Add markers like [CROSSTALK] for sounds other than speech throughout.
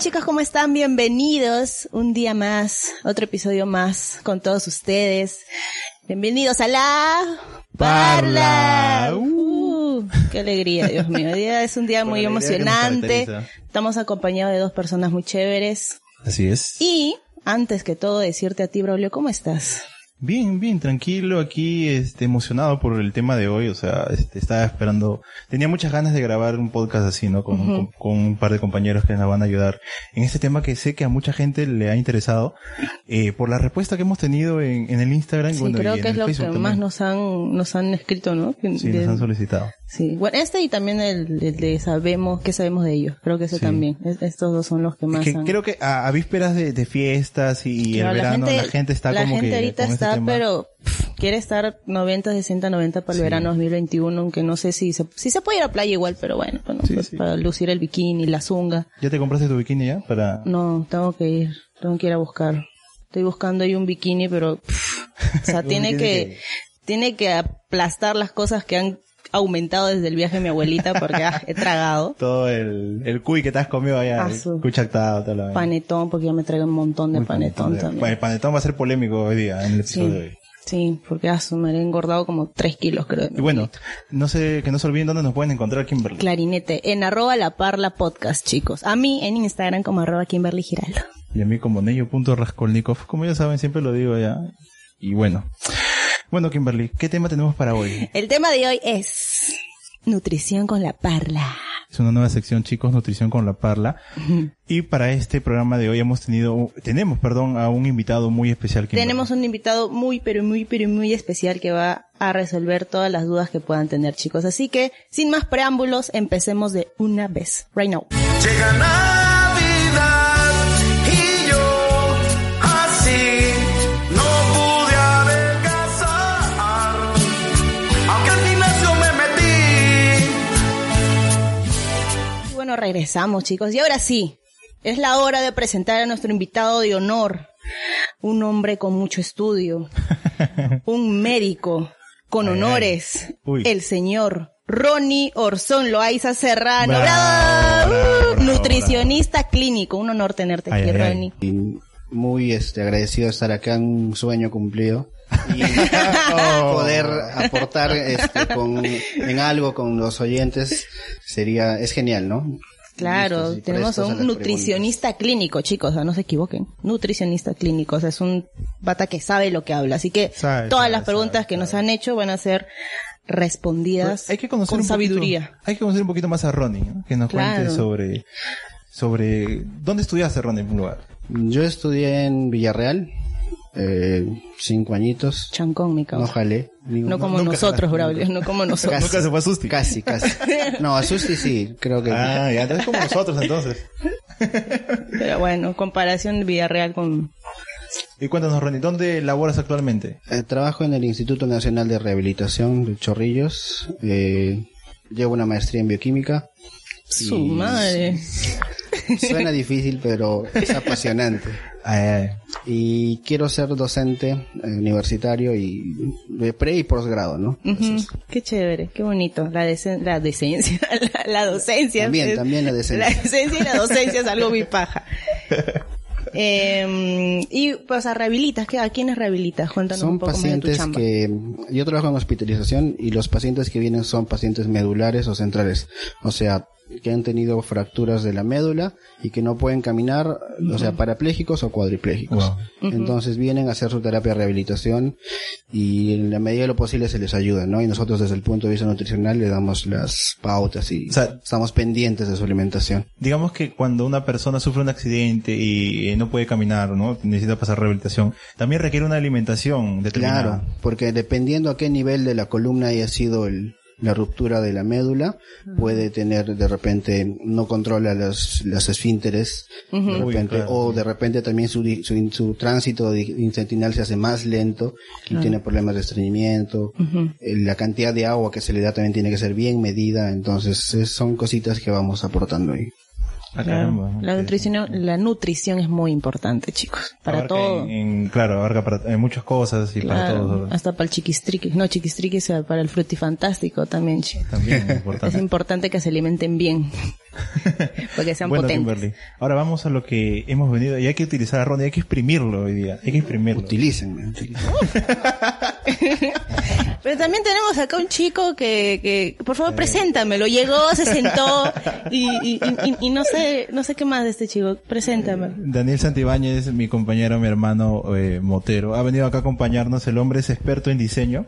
Chicos, ¿cómo están? Bienvenidos un día más, otro episodio más con todos ustedes. Bienvenidos a la Parla. Uh, qué alegría, Dios mío. Hoy día es un día [LAUGHS] muy emocionante. Estamos acompañados de dos personas muy chéveres. Así es. Y antes que todo decirte a ti, Braulio, ¿cómo estás? Bien, bien, tranquilo aquí, este, emocionado por el tema de hoy, o sea, este, estaba esperando, tenía muchas ganas de grabar un podcast así, ¿no? Con, con, con un par de compañeros que nos van a ayudar en este tema que sé que a mucha gente le ha interesado, eh, por la respuesta que hemos tenido en, en el Instagram, Sí, bueno, y creo en que es el lo que más nos han, nos han escrito, ¿no? Sí, de- nos han solicitado. Sí, bueno, este y también el, el de sabemos, ¿qué sabemos de ellos? Creo que ese Sí. también. Es- estos dos son los que más Es que han... creo que a, a vísperas de, de fiestas y, Claro, el verano, la gente, está la como gente que ahorita con este está, pero pff, quiere estar 90, 60, 90 para el Sí. verano 2021, aunque no sé si se, si se puede ir a playa igual, pero bueno, bueno, Sí, pues sí. para lucir el bikini, la zunga. ¿Ya te compraste tu bikini ya? Para... No, tengo que ir, tengo que ir a buscar. Estoy buscando ahí un bikini, pero, pff, o sea, [LAUGHS] tiene que- tiene que aplastar las cosas que han aumentado desde el viaje de mi abuelita porque ah, he tragado. [LAUGHS] Todo el, el cuy que te has comido allá, Ah, el cuy chactado, vaina. Panetón, porque ya me traigo un montón de panetón también. Bueno, el panetón va a ser polémico hoy día, en el episodio de hoy. Sí, porque ah, su- me he engordado como 3 kilos, creo. Y bueno, no sé, que no se olviden dónde nos pueden encontrar Kimberly. Clarinete, en arroba la parla podcast, chicos. A mí en Instagram como arroba Kimberly Giraldo. Y a mí como Nello.raskolnikov, como ya saben, siempre lo digo ya. Y bueno. Bueno, Kimberly, ¿qué tema tenemos para hoy? El tema de hoy es nutrición con la parla. Es una nueva sección, chicos, Nutrición con la Parla. Y para este programa de hoy hemos tenido, tenemos, perdón, a un invitado muy especial. Kimberly. Tenemos un invitado muy, pero muy, pero muy especial que va a resolver todas las dudas que puedan tener, chicos. Así que, sin más preámbulos, empecemos de una vez. Right now. Llega bueno, regresamos, chicos. Y ahora sí, es la hora de presentar a nuestro invitado de honor. Un hombre con mucho estudio. [LAUGHS] un médico con Ay, honores. El señor Ronnie Orzón Loaiza Serrano. Bravo, ¡Bravo! bravo, bravo, Nutricionista clínico. Un honor tenerte Ay, aquí. Ronnie. y muy este agradecido de estar acá, un sueño cumplido y Oh. [LAUGHS] poder aportar este con en algo con los oyentes sería es genial, ¿no? Claro, tenemos a un nutricionista clínico, chicos, o sea, no se equivoquen. Nutricionista clínico, o sea, es un pata que sabe lo que habla. Así que Sabe, todas sabe, las preguntas sabe, que nos han hecho van a ser respondidas Hay que conocer con un poquito- sabiduría. hay que conocer un poquito más a Ronnie, ¿no? que nos Claro. cuente sobre, sobre, ¿dónde estudiaste Ronnie en primer lugar? Yo estudié en Villarreal, eh, cinco añitos, Chancón, mi no causa. jalé, ni- No como nunca nosotros, Braulio, no como nosotros. Nunca se fue a Susti. casi, casi. [LAUGHS] No, a Susti sí, creo que Ah, ya, entonces como nosotros entonces. Pero bueno, comparación de Villarreal con... Y cuéntanos Ronnie, ¿dónde laboras actualmente? Eh, trabajo en el Instituto Nacional de Rehabilitación de Chorrillos, eh, llevo una maestría en bioquímica. Su madre. Suena difícil, pero es apasionante. Ay, [LAUGHS] ay. Y quiero ser docente eh, universitario y de pre y posgrado, ¿no? Qué chévere, qué bonito. La, decen- la decencia, [LAUGHS] la, la docencia. También, también la decencia. La decencia y la docencia es algo muy paja. [LAUGHS] Eh, y, pues, a rehabilitas, ¿qué, ¿a quiénes rehabilitas? Cuéntanos un poco más de tu pacientes chamba. que yo trabajo en hospitalización y los pacientes que vienen son pacientes medulares o centrales, o sea, que han tenido fracturas de la médula y que no pueden caminar, o sea, parapléjicos o cuadriplégicos. Wow. Entonces vienen a hacer su terapia de rehabilitación y en la medida de lo posible se les ayuda, ¿no? Y nosotros desde el punto de vista nutricional le damos las pautas y O sea, estamos pendientes de su alimentación. Digamos que cuando una persona sufre un accidente y eh, no puede caminar, ¿no? Necesita pasar rehabilitación, también requiere una alimentación determinada. Claro, porque dependiendo a qué nivel de la columna haya sido el, la ruptura de la médula, puede tener de repente, no controla las, las esfínteres, de Uy, repente, claro, o sí. de repente también su, di- su, su tránsito intestinal se hace más lento y tiene problemas de estreñimiento. Eh, La cantidad de agua que se le da también tiene que ser bien medida, entonces es- son cositas que vamos aportando ahí. Caramba, La nutrición, la nutrición es muy importante, chicos. Para Abarca todo. en- en- claro, abarca para en muchas cosas y para todo. hasta para el chiquistriqui. No, chiquistriqui es para el frutifantástico también, chi. También es Es importante. importante que se alimenten bien. [LAUGHS] Porque sean bueno, potentes. Kimberly. Ahora vamos a lo que hemos venido. Y hay que utilizar a Ronnie, hay que exprimirlo hoy día. Hay que exprimirlo. Utilicen. [LAUGHS] Pero también tenemos acá un chico que, que por favor, preséntamelo. Llegó, se [LAUGHS] sentó y, y, y- y no sé, no sé qué más de este chico. Preséntamelo. Daniel Santibáñez, mi compañero, mi hermano eh, Motero, ha venido acá a acompañarnos. El hombre es experto en diseño,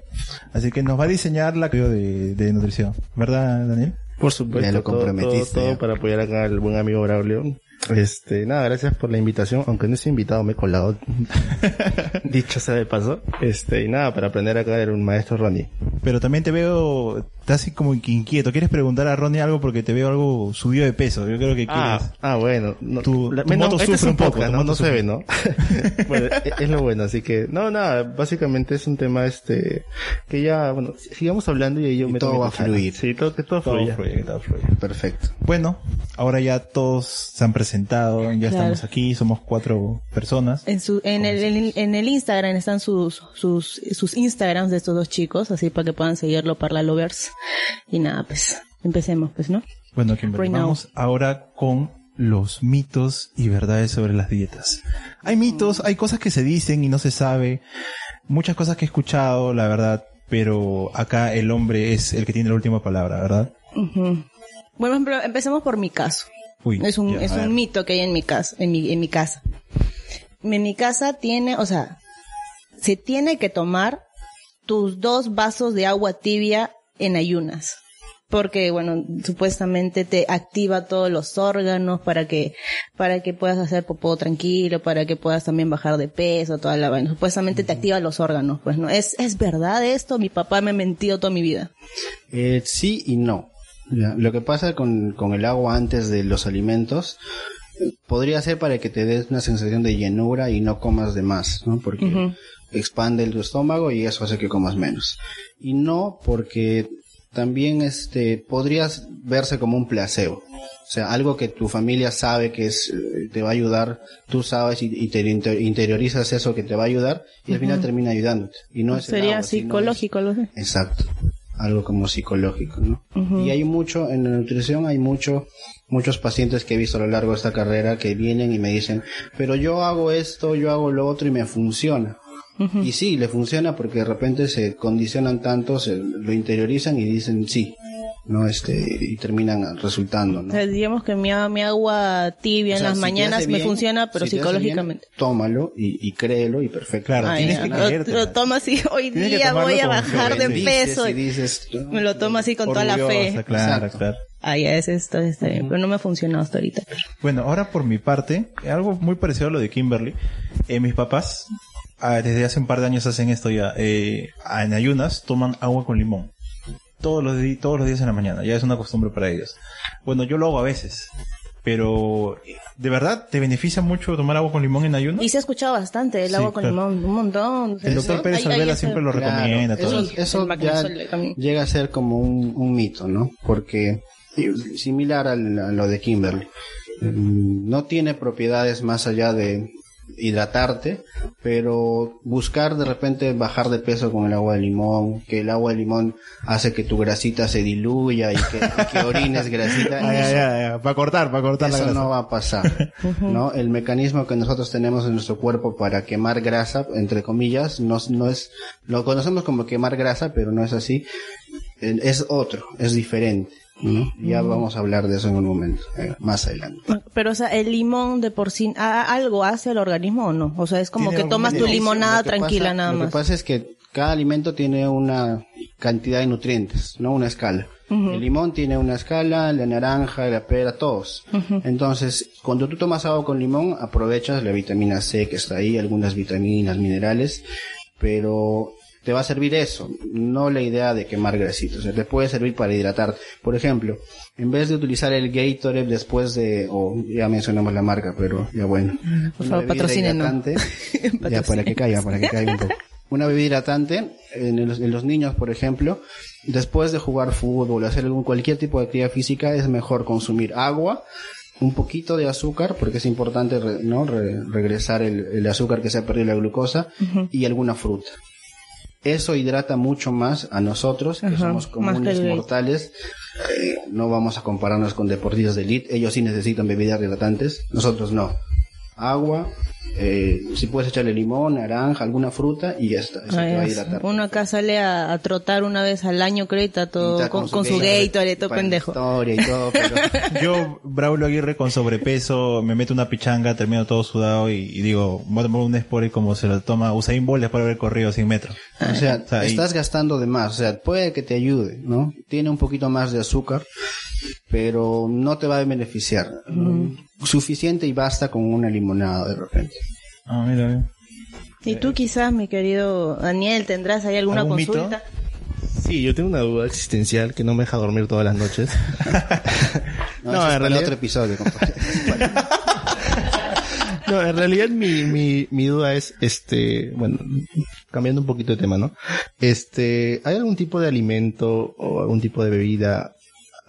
así que nos va a diseñar la creo de, de nutrición, ¿verdad, Daniel? Por supuesto, Ya lo comprometiste, todo, para apoyar acá al buen amigo Braulio. Este, nada, gracias por la invitación, aunque no soy invitado, me he colado. [LAUGHS] Dicho sea de paso. Este, y nada, para aprender acá era un maestro Ronnie. Pero también te veo, estás así como inquieto. ¿Quieres preguntar a Ronnie algo porque te veo algo subido de peso? Yo creo que Ah, quieres. ah, bueno. No, Tu- la- tu moto este es sufre un un poco, podcast, ¿no? No se ve, ¿no? [LAUGHS] bueno, e- es lo bueno, así que, no, nada, básicamente es un tema este, que ya, bueno, sigamos hablando y ahí yo Y me todo va a fluir. Sí, todo, que todo, Todo fluya. fluye, todo fluye. Perfecto. Bueno, ahora ya todos se han presentado, ya Claro. estamos aquí, somos cuatro personas. En su, en el, en, en el Instagram están sus, sus, sus Instagrams de estos dos chicos, así para que puedan seguirlo para la lovers. Y nada, pues, empecemos, pues, ¿no? Bueno, Kimberly, Right now. vamos ahora con los mitos y verdades sobre las dietas. Hay mitos, hay cosas que se dicen y no se sabe, muchas cosas que he escuchado, la verdad, pero acá el hombre es el que tiene la última palabra, ¿verdad? Bueno, empecemos por mi caso. Uy, es un, ya, es un mito que hay en mi casa, en mi, en mi casa. En mi casa tiene, o sea, se tiene que tomar tus dos vasos de agua tibia en ayunas. Porque, bueno, supuestamente te activa todos los órganos para que, para que puedas hacer popó tranquilo, para que puedas también bajar de peso, toda la vaina. Supuestamente te activa los órganos, pues, ¿no? ¿Es, es verdad esto? Mi papá me ha mentido toda mi vida. Eh, sí y no. Lo que pasa con, con el agua antes de los alimentos podría ser para que te des una sensación de llenura y no comas de más, ¿no? Porque. Expande el tu estómago y eso hace que comas menos. Y no porque también este podrías verse como un placebo. O sea, algo que tu familia sabe que es, eh, te va a ayudar, tú sabes y, y te inter- interiorizas eso que te va a ayudar y al final termina ayudándote. Y no es Sería agua, sino es- psicológico, lo sé. Exacto. Algo como psicológico, ¿no? Y hay mucho, en la nutrición hay mucho, muchos pacientes que he visto a lo largo de esta carrera que vienen y me dicen, pero yo hago esto, yo hago lo otro y me funciona. Y sí, le funciona porque de repente se condicionan tanto, se lo interiorizan y dicen sí, ¿no? Este, y terminan resultando, O ¿no? sea, digamos que mi, mi agua tibia O sea, en las si mañanas hace me bien, funciona, pero si te hace bien, psicológicamente. tómalo y, y créelo y perfecto. Claro, Ah, tienes ya. que Lo-. Lo, tomo así, [LAUGHS] hoy Tienes día voy a bajar de peso. y dices, Me lo tomo así con toda la fe. Claro, claro. Ah, ya, es esto, está bien. Pero no me ha funcionado hasta ahorita. Bueno, ahora por mi parte, algo muy parecido a lo de Kimberly. Eh, mis papás, desde hace un par de años hacen esto ya. Eh, en ayunas toman agua con limón. Todos los, todos los días en la mañana. Ya es una costumbre para ellos. Bueno, yo lo hago a veces. Pero, ¿de verdad te beneficia mucho tomar agua con limón en ayunas? Y se ha escuchado bastante el Sí, agua con claro. limón, un montón. El doctor Pérez Alvela siempre lo recomienda. Claro, todo eso, ya llega a ser como un, un mito, ¿no? Porque similar al- a lo de Kimberly. Mm, No tiene propiedades más allá de hidratarte, pero buscar de repente bajar de peso con el agua de limón, que el agua de limón hace que tu grasita se diluya y que, y que orines grasita. [LAUGHS] Ah. Para cortar, para cortar la eso grasa. no va a pasar, ¿no? El mecanismo que nosotros tenemos en nuestro cuerpo para quemar grasa, entre comillas, no, no es, lo conocemos como quemar grasa, pero no es así. Es otro, es diferente. ¿No? Ya vamos a hablar de eso en un momento, eh, más adelante. Pero, o sea, el limón de por sí, ¿a- ¿algo hace al organismo o no? O sea, es como que tomas tu limonada Lo tranquila pasa- nada Lo más. que pasa es que cada alimento tiene una cantidad de nutrientes, no una escala. El limón tiene una escala, la naranja, la pera, todos. Entonces, cuando tú tomas agua con limón, aprovechas la vitamina C que está ahí, algunas vitaminas, minerales, pero te va a servir eso, no la idea de quemar grasitos. O sea, te puede servir para hidratar. Por ejemplo, en vez de utilizar el Gatorade después de, o ya mencionamos la marca, pero ya bueno. Por Una favor, hidratante, [LAUGHS] ya para que caiga, para que caiga un poco. Una bebida hidratante, en los, en los niños, por ejemplo, después de jugar fútbol, hacer algún, cualquier tipo de actividad física, es mejor consumir agua, un poquito de azúcar, porque es importante re- ¿no? Re- regresar el, el azúcar que se ha perdido la glucosa, y alguna fruta. Eso hidrata mucho más a nosotros, que Ajá, somos comunes mortales. Eh, no vamos a compararnos con deportistas de elite. Ellos sí necesitan bebidas hidratantes. Nosotros no. Agua, eh, si puedes echarle limón, naranja, alguna fruta y ya está. Eso Ah, te va a hidratar. Uno acá sale a, a trotar una vez al año, creo, y está todo Está con, con su Gatorade, todo pendejo. Historia y todo, pero [LAUGHS] Yo, Braulio Aguirre, con sobrepeso, me meto una pichanga, termino todo sudado y, y digo, voy a tomar un Sport y como se lo toma Usain Bolt después de haber corrido 100 metros. O sea, O sea, y- estás gastando de más. O sea, puede que te ayude, ¿no? Tiene un poquito más de azúcar, pero no te va a beneficiar. Suficiente y basta con una limonada de repente. Ah, mira, mira. Y tú quizás, mi querido Daniel, tendrás ahí alguna ¿Algún mito? consulta. Sí, yo tengo una duda existencial que no me deja dormir todas las noches. [LAUGHS] No, No, en realidad- otro episodio. [LAUGHS] No, en realidad mi, mi, mi duda es, este, bueno, cambiando un poquito de tema, ¿no? Este, ¿hay algún tipo de alimento o algún tipo de bebida?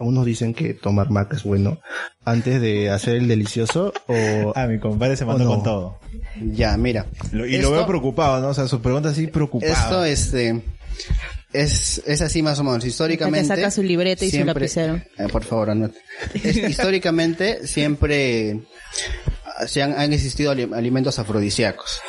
Unos dicen que tomar maca es bueno antes de hacer el delicioso o... [LAUGHS] Ah, mi compadre se mandó con todo. ya, mira. Lo- y Esto- lo veo preocupado, ¿no? O sea, sus preguntas así preocupadas. Esto, este, es, es así más o menos. Históricamente. saca su libreta y su lapicero. Eh, por favor, anote. Es- [LAUGHS] históricamente, siempre se han, han existido ali- alimentos afrodisíacos.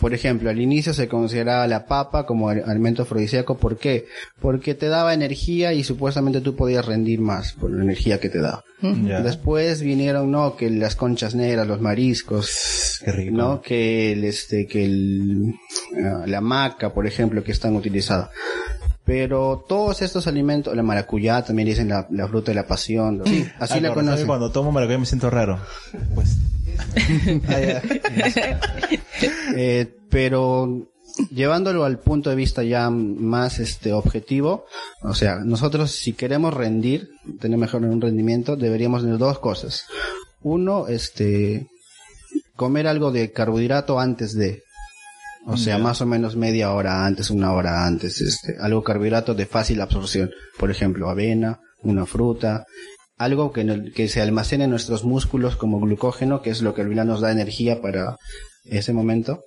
Por ejemplo, al inicio se consideraba la papa como al- alimento afrodisíaco. ¿Por qué? Porque te daba energía y supuestamente tú podías rendir más por la energía que te daba. Después vinieron, no, que las conchas negras, los mariscos, Qué rico. ¿no? Que el, este, que el, ah, la maca, por ejemplo, que están utilizados. Pero todos estos alimentos, la maracuyá también dicen la, la fruta de la pasión, sí, así Ah, la que conocen. Cuando tomo maracuyá me siento raro. Pues. [LAUGHS] Eh, pero llevándolo al punto de vista ya más este objetivo, o sea, nosotros si queremos rendir, tener mejor un rendimiento, deberíamos tener dos cosas. Uno, este, comer algo de carbohidrato antes de, o sea, más o menos media hora antes, una hora antes, este, algo carbohidrato de fácil absorción. Por ejemplo, avena, una fruta, algo que, en el- que se almacene en nuestros músculos como glucógeno, que es lo que al final nos da energía para ese momento.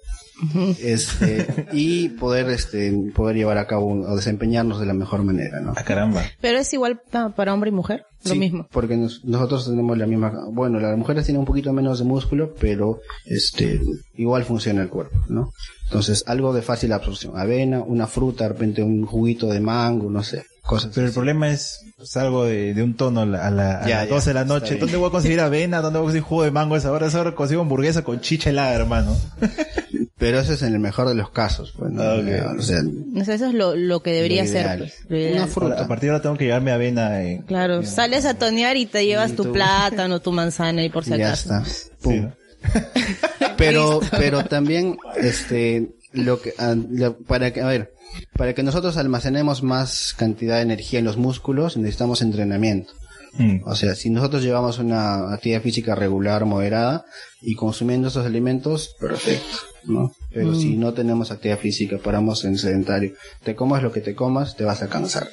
Este, [LAUGHS] y poder, este, poder llevar a cabo un- o desempeñarnos de la mejor manera, ¿no? ah, caramba. Pero es igual pa- para hombre y mujer, lo Sí, mismo. Porque nos- nosotros tenemos la misma, bueno, las mujeres tienen un poquito menos de músculo, pero este, igual funciona el cuerpo, ¿no? Entonces, algo de fácil absorción. Avena, una fruta, de repente un juguito de mango, no sé, cosas Pero el así. problema es salgo de, de un tono a, la- a, la- a Ya, las ya, 12 de la está noche. ¿Dónde voy a conseguir avena? ¿Dónde voy a conseguir jugo de mango a esa hora? A esa hora consigo hamburguesa con chicha helada, hermano. [LAUGHS] Pero eso es en el mejor de los casos, pues, ¿no? Ah. O sea, O sea, eso es lo, lo que debería Lo ser. pues, lo. Una fruta. A partir de ahora tengo que llevarme avena. En, Claro, sales a tonear y te llevas Y tu plátano, tu manzana y por si ya acaso. está. Sí, Pum. ¿no? [LAUGHS] [LAUGHS] pero pero también este lo que ah, lo- para que a ver para que nosotros almacenemos más cantidad de energía en los músculos necesitamos entrenamiento Mm. o sea si nosotros llevamos una actividad física regular moderada y consumiendo esos alimentos perfecto no pero si no tenemos actividad física paramos en sedentario te comas lo que te comas te vas a cansar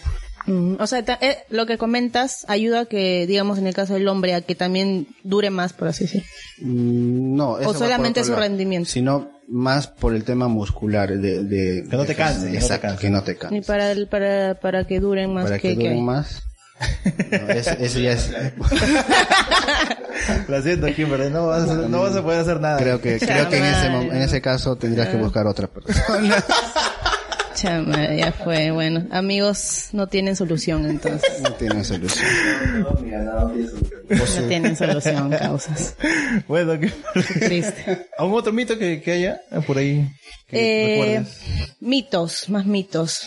Mm, o sea, ta- eh, lo que comentas ayuda a que, digamos, en el caso del hombre, a que también dure más, por así decirlo. Mm, No, eso va por solamente su lado. rendimiento. Sino más por el tema muscular de, de Que no te de- canses, que no te exacto, canses. que no te Y canses. para, el- para, para que duren más para que, que, que- duren más. No, ese, [LAUGHS] ese ya es, Lo siento, Kimberly. No vas, no vas a poder hacer nada. creo que [LAUGHS] creo que en ese en ese caso tendrías que buscar otra persona. [LAUGHS] Chama, ya fue, bueno. Amigos no tienen solución entonces. No tiene solución. No tienen solución, causas. Bueno, ¿qué? Triste. ¿Algún otro mito que, que haya por ahí? Que Eh, mitos, más mitos.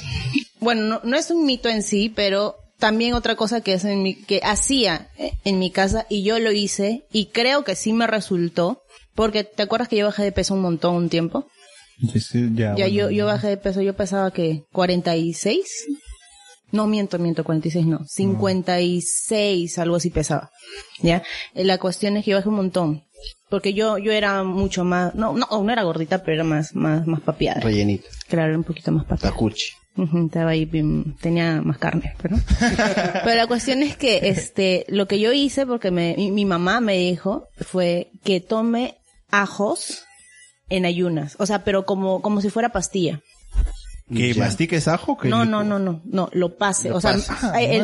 Bueno, no, no es un mito en sí, pero también otra cosa que, es en mi, que hacía en mi casa y yo lo hice y creo que sí me resultó. Porque, ¿te acuerdas que yo bajé de peso un montón un tiempo? Ya, Ya bueno, yo, yo bajé de peso, yo pesaba que 46. No miento, miento, 46 no. 56, algo así pesaba. Ya. Eh, La cuestión es que yo bajé un montón. Porque yo, yo era mucho más, no, no, no era gordita, pero era más, más, más papiada. Rellenita. Claro, era un poquito más papiada. Tacuchi. Estaba ahí, bien- tenía más carne, pero. [LAUGHS] pero la cuestión es que, este, lo que yo hice, porque me, mi, mi mamá me dijo, fue que tome ajos en ayunas. O sea, pero como, como si fuera pastilla. ¿Que Ya. mastiques ajo? Que No, no, no, no, no, lo pase. Lo o sea, pases.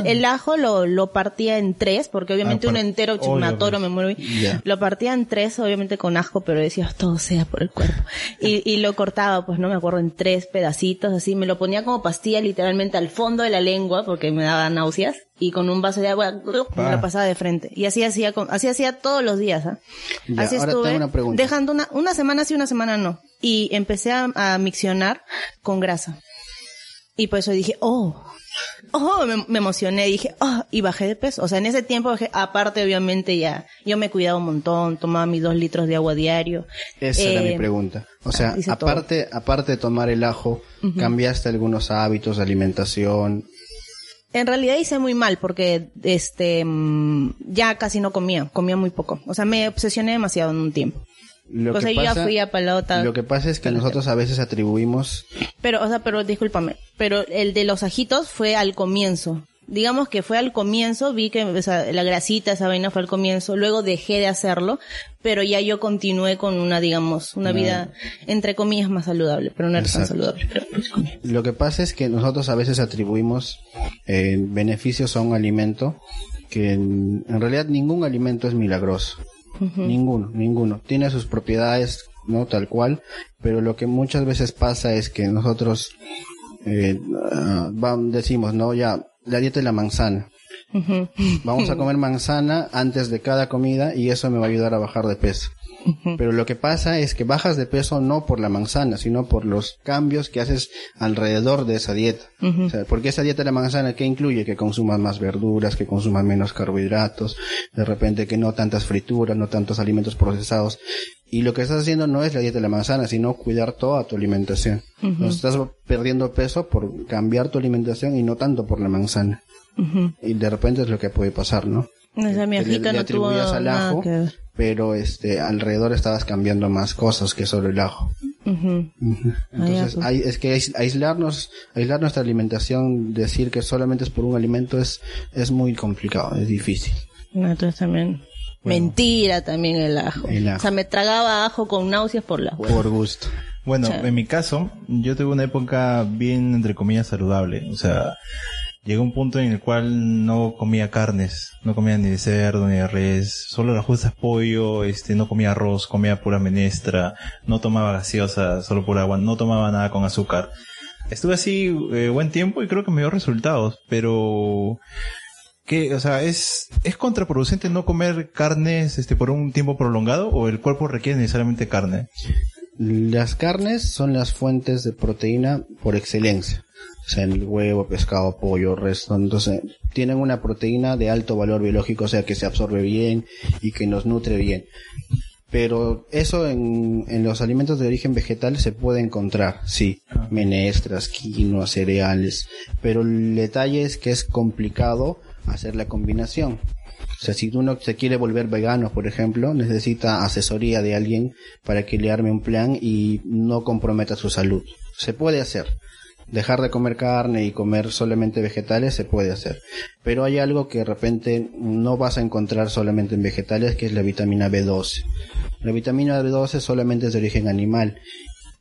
el, ajo lo, lo partía en tres, porque obviamente Ah, un entero me me muero. Lo partía en tres, obviamente con ajo, pero decía, todo sea por el cuerpo. Y, y lo cortaba, pues no me acuerdo, en tres pedacitos, así. Me lo ponía como pastilla literalmente al fondo de la lengua, porque me daba náuseas. Y con un vaso de agua, me Ah. lo pasaba de frente. Y así hacía, así hacía todos los días, ¿ah? Ya, así ahora estuve, tengo una pregunta. dejando una, una semana sí, una semana no. Y empecé a, a miccionar con grasa. Y por eso dije, oh, oh, me, me emocioné, dije, oh, y bajé de peso. O sea, en ese tiempo bajé, aparte obviamente ya, yo me cuidaba un montón, tomaba mis dos litros de agua diario. Esa era Eh, mi pregunta. O sea, aparte, aparte de tomar el ajo, ¿cambiaste algunos hábitos de alimentación? En realidad hice muy mal porque, este, mm, ya casi no comía, comía muy poco. O sea, me obsesioné demasiado en un tiempo. Lo o sea, que yo ya pasa- fui a palota. Lo que pasa es que nosotros a veces atribuimos Pero, o sea, pero discúlpame, pero el de los ajitos fue al comienzo. Digamos que fue al comienzo, vi que o sea, la grasita, esa vaina fue al comienzo, luego dejé de hacerlo, pero ya yo continué con una, digamos, una vida, entre comillas, más saludable, pero no era tan saludable. Pero. Lo que pasa es que nosotros a veces atribuimos eh, beneficios a un alimento que en, en realidad ningún alimento es milagroso. Ninguno, ninguno. Tiene sus propiedades, ¿no? Tal cual, pero lo que muchas veces pasa es que nosotros eh, vam- decimos, ¿no? Ya, la dieta de la manzana. Vamos a comer manzana antes de cada comida y eso me va a ayudar a bajar de peso. Pero lo que pasa es que bajas de peso no por la manzana, sino por los cambios que haces alrededor de esa dieta. O sea, porque esa dieta de la manzana, ¿qué incluye? Que consumas más verduras, que consumas menos carbohidratos, de repente que no tantas frituras, no tantos alimentos procesados. Y lo que estás haciendo no es la dieta de la manzana, sino cuidar toda tu alimentación. Entonces estás perdiendo peso por cambiar tu alimentación y no tanto por la manzana. Y de repente es lo que puede pasar, ¿no? O sea, mi no tuvo atribuías al nada ajo, que pero este alrededor estabas cambiando más cosas que solo el ajo. Entonces, hay- es que ais- aislarnos, aislar nuestra alimentación, decir que solamente es por un alimento es, es muy complicado, es difícil. Entonces también, mentira también el ajo. El ajo. O sea, me tragaba ajo con náuseas por las huevas. Por gusto. Bueno, en mi caso, yo tuve una época bien, entre comillas, saludable. O sea, llegó un punto en el cual no comía carnes, no comía ni de cerdo ni de res, solo las justas pollo, este, no comía arroz, comía pura menestra, no tomaba gaseosa, solo pura agua, no tomaba nada con azúcar. Estuve así eh, buen tiempo y creo que me dio resultados, pero que, o sea, es, es contraproducente no comer carnes, este, por un tiempo prolongado o el cuerpo requiere necesariamente carne. Las carnes son las fuentes de proteína por excelencia. O sea, el huevo, pescado, pollo, resto. Entonces, tienen una proteína de alto valor biológico, o sea, que se absorbe bien y que nos nutre bien. Pero eso en, en los alimentos de origen vegetal se puede encontrar, sí. Menestras, quinoa, cereales. Pero el detalle es que es complicado hacer la combinación. O sea, si uno se quiere volver vegano, por ejemplo, necesita asesoría de alguien para que le arme un plan y no comprometa su salud. Se puede hacer. Dejar de comer carne y comer solamente vegetales se puede hacer. Pero hay algo que de repente no vas a encontrar solamente en vegetales, que es la vitamina B12. La vitamina B12 solamente es de origen animal.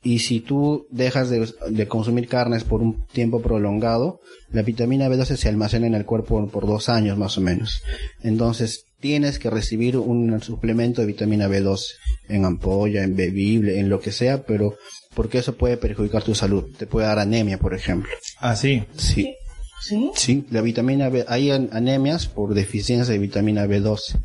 Y si tú dejas de, consumir carnes por un tiempo prolongado, la vitamina B12 se almacena en el cuerpo por dos años más o menos. Entonces tienes que recibir un suplemento de vitamina B12 en ampolla, en bebible, en lo que sea, pero porque eso puede perjudicar tu salud. Te puede dar anemia, por ejemplo. Ah, sí. Sí. ¿Sí? Sí, la vitamina B, hay an- anemias por deficiencia de vitamina B12.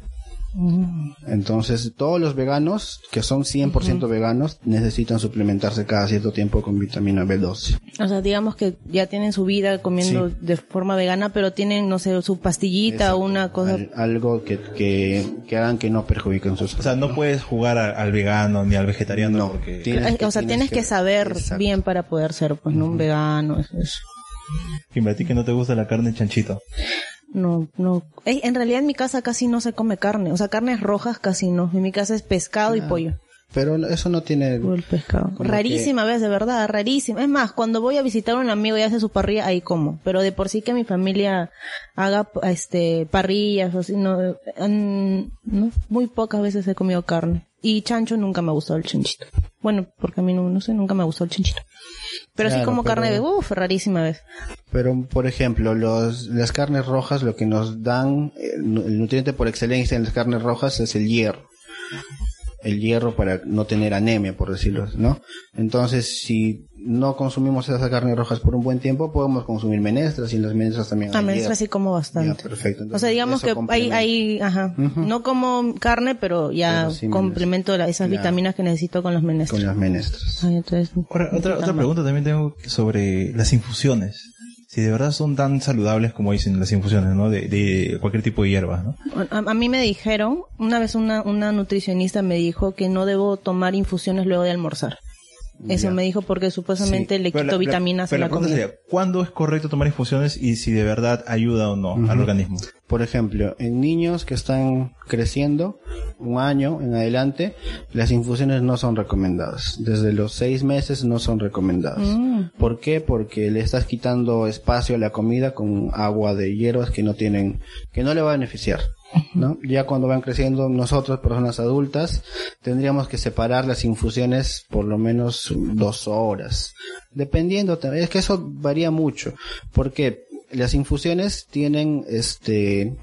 Entonces, todos los veganos, que son 100% veganos, necesitan suplementarse cada cierto tiempo con vitamina B12. O sea, digamos que ya tienen su vida comiendo Sí. de forma vegana, pero tienen, no sé, su pastillita o una cosa. Al- algo que, que, que hagan que no perjudiquen su salud. O sea, no puedes jugar a- al vegano ni al vegetariano No, porque... tienes que- o sea, tienes que, saber Exacto. bien para poder ser, pues, ¿no? Un vegano, eso, eso. Y a ti que no te gusta la carne chanchito. No, no. Eh, En realidad en mi casa casi no se come carne. O sea, carnes rojas casi no. En mi casa es pescado y pollo. Pero eso no tiene... El pescado. Rarísima vez, de verdad, rarísima. Es más, cuando voy a visitar a un amigo y hace su parrilla, ahí como. Pero de por sí que mi familia haga este parrillas, o así, no, no, muy pocas veces he comido carne. Y chancho nunca me ha gustado el chanchito. Bueno, porque a mí no, no sé, nunca me gustado el chanchito. Pero sí Claro, como pero- carne de, uff, rarísima vez. Pero, por ejemplo, los, las carnes rojas lo que nos dan, eh, el nutriente por excelencia en las carnes rojas es el hierro. El hierro para no tener anemia, por decirlo, ¿no? Entonces, si no consumimos esas carnes rojas por un buen tiempo, podemos consumir menestras y las menestras también A hay menestras sí como Ya, bastante. perfecto. O sea, digamos que hay, ajá, no como carne, pero ya Pero sí complemento la- esas vitaminas que necesito con las menestras. Con las menestras. Ay, entonces, Ahora, otra, otra pregunta también tengo sobre las infusiones. Si de verdad son tan saludables como dicen las infusiones, ¿no? De, cualquier tipo de hierbas, ¿no? A, a mí me dijeron, una vez una, una nutricionista me dijo que no debo tomar infusiones luego de almorzar. Eso Ya. me dijo porque supuestamente Sí. le quito la- la- vitaminas pero a la, la comida. sería, ¿cuándo es correcto tomar infusiones y si de verdad ayuda o no al organismo? Por ejemplo, en niños que están creciendo, un año en adelante, las infusiones no son recomendadas. Desde los seis meses no son recomendadas. Mm. ¿Por qué? Porque le estás quitando espacio a la comida con agua de hierbas que no tienen, que no le va a beneficiar. ¿No? Ya cuando van creciendo nosotros, personas adultas, tendríamos que separar las infusiones por lo menos dos horas. Dependiendo, también, es que eso varía mucho. Porque las infusiones tienen, este,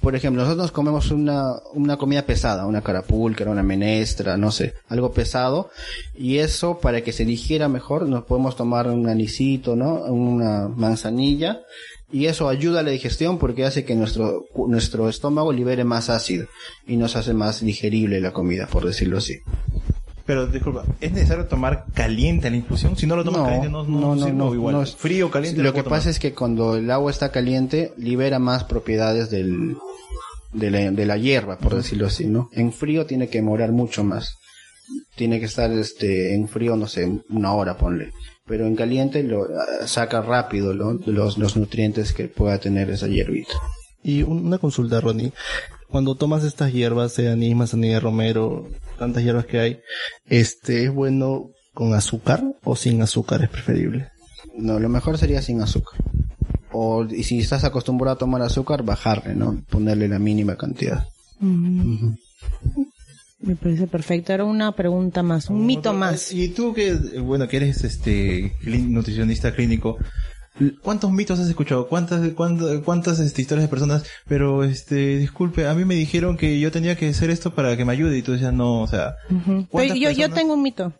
por ejemplo, nosotros comemos una, una comida pesada, una carapulcra, una menestra, no sé, algo pesado, y eso para que se digiera mejor nos podemos tomar un anisito, ¿no? Una manzanilla, y eso ayuda a la digestión porque hace que nuestro, nuestro estómago libere más ácido y nos hace más digerible la comida, por decirlo así. Pero disculpa, ¿es necesario tomar caliente la infusión? Si no lo tomas caliente no, no, sirve o igual. es- Frío, caliente. Lo que pasa es que cuando el agua está caliente, libera más propiedades del, de, la, de la hierba, por decirlo así, ¿no? En frío tiene que morar mucho más. Tiene que estar este, en frío, no sé, una hora, ponle. Pero en caliente lo ah, saca rápido los, los nutrientes que pueda tener esa hierbita. Y un- una consulta, Ronnie. Cuando tomas estas hierbas, sea anís, manzanilla, romero, tantas hierbas que hay, este, ¿es bueno con azúcar o sin azúcar es preferible? No, lo mejor sería sin azúcar. O, y si estás acostumbrado a tomar azúcar, bajarle, ¿no? Ponerle la mínima cantidad. Mm. Me parece perfecto. Era una pregunta más, un mito más. Y tú que, eh, bueno, que eres este nutricionista clínico, ¿cuántos mitos has escuchado? ¿Cuántas, cuántas, cuántas este, historias de personas? Pero, este, disculpe, a mí me dijeron que yo tenía que hacer esto para que me ayude y tú decías no, o sea, Ujú. Pero ¿cuántas yo, yo tengo un mito.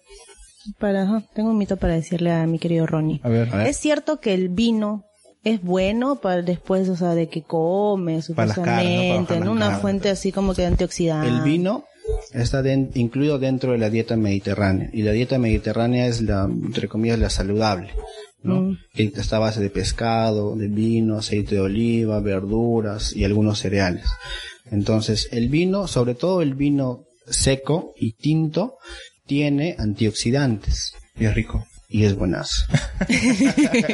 Para, ajá, tengo un mito para decirle a mi querido Ronnie. A ver, ¿Es cierto que el vino es bueno para después, o sea, de que comes, Para las carnes, ¿no? Para supuestamente, las Una fuente así como que antioxidante. El vino está incluido dentro de la dieta mediterránea. Y la dieta mediterránea es la, entre comillas, la saludable. ¿no? Mm. Que está a base de pescado, de vino, aceite de oliva, verduras y algunos cereales. Entonces, el vino, sobre todo el vino seco y tinto, tiene antioxidantes. y es rico. Y es buenazo. [LAUGHS]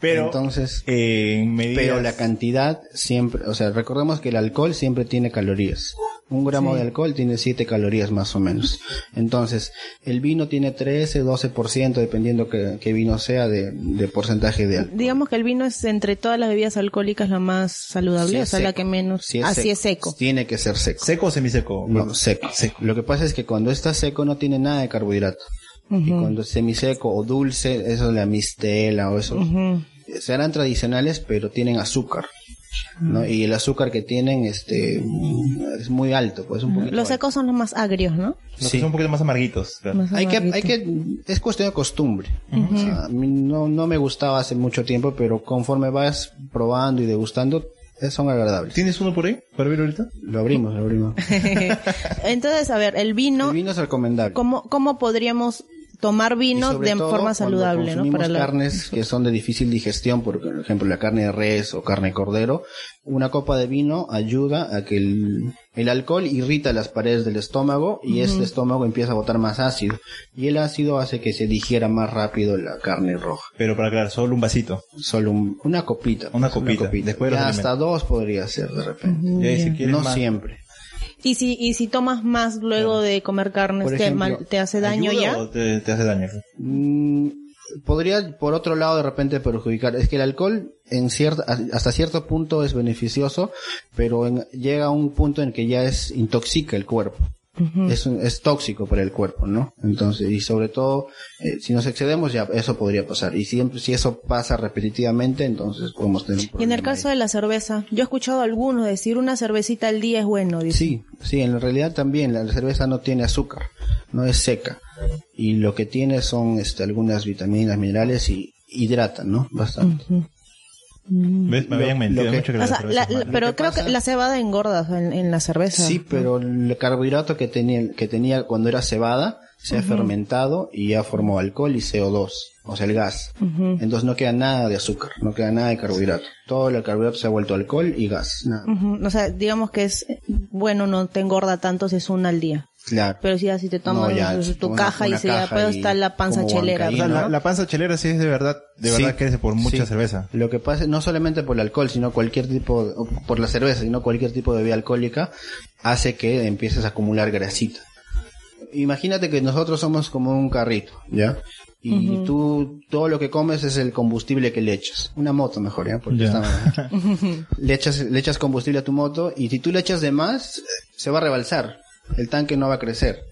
Pero, Entonces, eh, medidas... pero la cantidad siempre, o sea, recordemos que el alcohol siempre tiene calorías. Un gramo de alcohol tiene 7 calorías más o menos. Entonces, el vino tiene 13, 12%, dependiendo que, que vino sea de, de porcentaje de alcohol. Digamos que el vino es entre todas las bebidas alcohólicas la más saludable, o sea, la que menos. Si Así es seco. Tiene que ser seco. ¿Seco o semiseco? No, seco. Lo que pasa es que cuando está seco no tiene nada de carbohidrato. Y cuando es semiseco o dulce, eso es la mistela o eso. Ujú. Serán tradicionales, pero tienen azúcar. ¿No? Y el azúcar que tienen este es muy alto, pues un poquito Los alto. secos son los más agrios, ¿no? Los que Sí. son un poquito más amarguitos. claro. Más Hay que, hay que, es cuestión de costumbre. O sea, a mí no, no me gustaba hace mucho tiempo, pero conforme vas probando y degustando, eh, son agradables. ¿Tienes uno por ahí para ver ahorita? Lo abrimos, lo abrimos. [LAUGHS] Entonces, a ver, el vino, El vino es recomendable. ¿cómo, cómo podríamos tomar vino de todo forma saludable, ¿no? Para la... carnes que son de difícil digestión, por ejemplo la carne de res o carne de cordero, una copa de vino ayuda a que el, el alcohol irrita las paredes del estómago y este estómago empieza a botar más ácido y el ácido hace que se digiera más rápido la carne roja. Pero para aclarar, solo un vasito. Solo un- una copita. Una pues, copita, después de hasta dos podría ser de repente. Si No más- siempre. Y si, y si tomas más luego de comer carnes, Por ¿te, ejemplo, mal- te hace daño ¿Ayuda ya? o te, te hace daño? Mm, podría por otro lado de repente perjudicar es que el alcohol en cierta hasta cierto punto es beneficioso pero en- llega a un punto en que ya es intoxica el cuerpo es, es tóxico para el cuerpo no entonces y sobre todo eh, si nos excedemos ya eso podría pasar y siempre si eso pasa repetitivamente entonces podemos tener un Y en el caso ahí. de la cerveza, yo he escuchado a algunos decir una cervecita al día es bueno, dice. Sí, sí, en realidad también la cerveza no tiene azúcar, no es seca. Y lo que tiene son este, algunas vitaminas, minerales y hidratan, ¿no? Bastante. ¿Ves? Me habían mentido lo que- mucho que O la sea, cerveza la- es mala. pero que creo pasa- que la cebada engorda en, en la cerveza. Sí, pero el carbohidrato que tenía, que tenía cuando era cebada se ha fermentado y ya formó alcohol y CO2, o sea, el gas. Entonces no queda nada de azúcar, no queda nada de carbohidrato. Todo el carbohidrato se ha vuelto alcohol y gas. Nada. O sea, digamos que es bueno, no te engorda tanto si es una al día. Claro. Pero si así te tomas No, ya, tu caja y una ya caja puedo y estar la panza chelera. O sea, bancaína, la, la panza chelera sí es de verdad, de Sí. verdad crece por mucha Sí. cerveza. Lo que pasa, no solamente por el alcohol, sino cualquier tipo, por la cerveza, sino cualquier tipo de bebida alcohólica, hace que empieces a acumular grasita. Imagínate que nosotros somos como un carrito, ¿ya? Y tú, todo lo que comes es el combustible que le echas. Una moto mejor, ¿ya? Porque Ya. está- [LAUGHS] le, echas, le echas combustible a tu moto y si tú le echas de más, eh, se va a rebalsar. El tanque no va a crecer.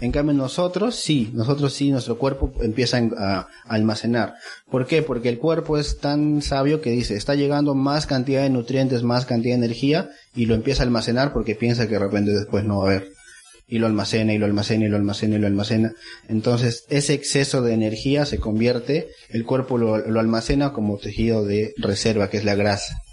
En cambio nosotros sí, nosotros sí, nuestro cuerpo empieza a, almacenar. ¿Por qué? Porque el cuerpo es tan sabio que dice, está llegando más cantidad de nutrientes, más cantidad de energía y lo empieza a almacenar porque piensa que de repente después no va a haber. Y lo almacena y lo almacena y lo almacena y lo almacena. Entonces ese exceso de energía se convierte, el cuerpo lo, lo almacena como tejido de reserva que es la grasa.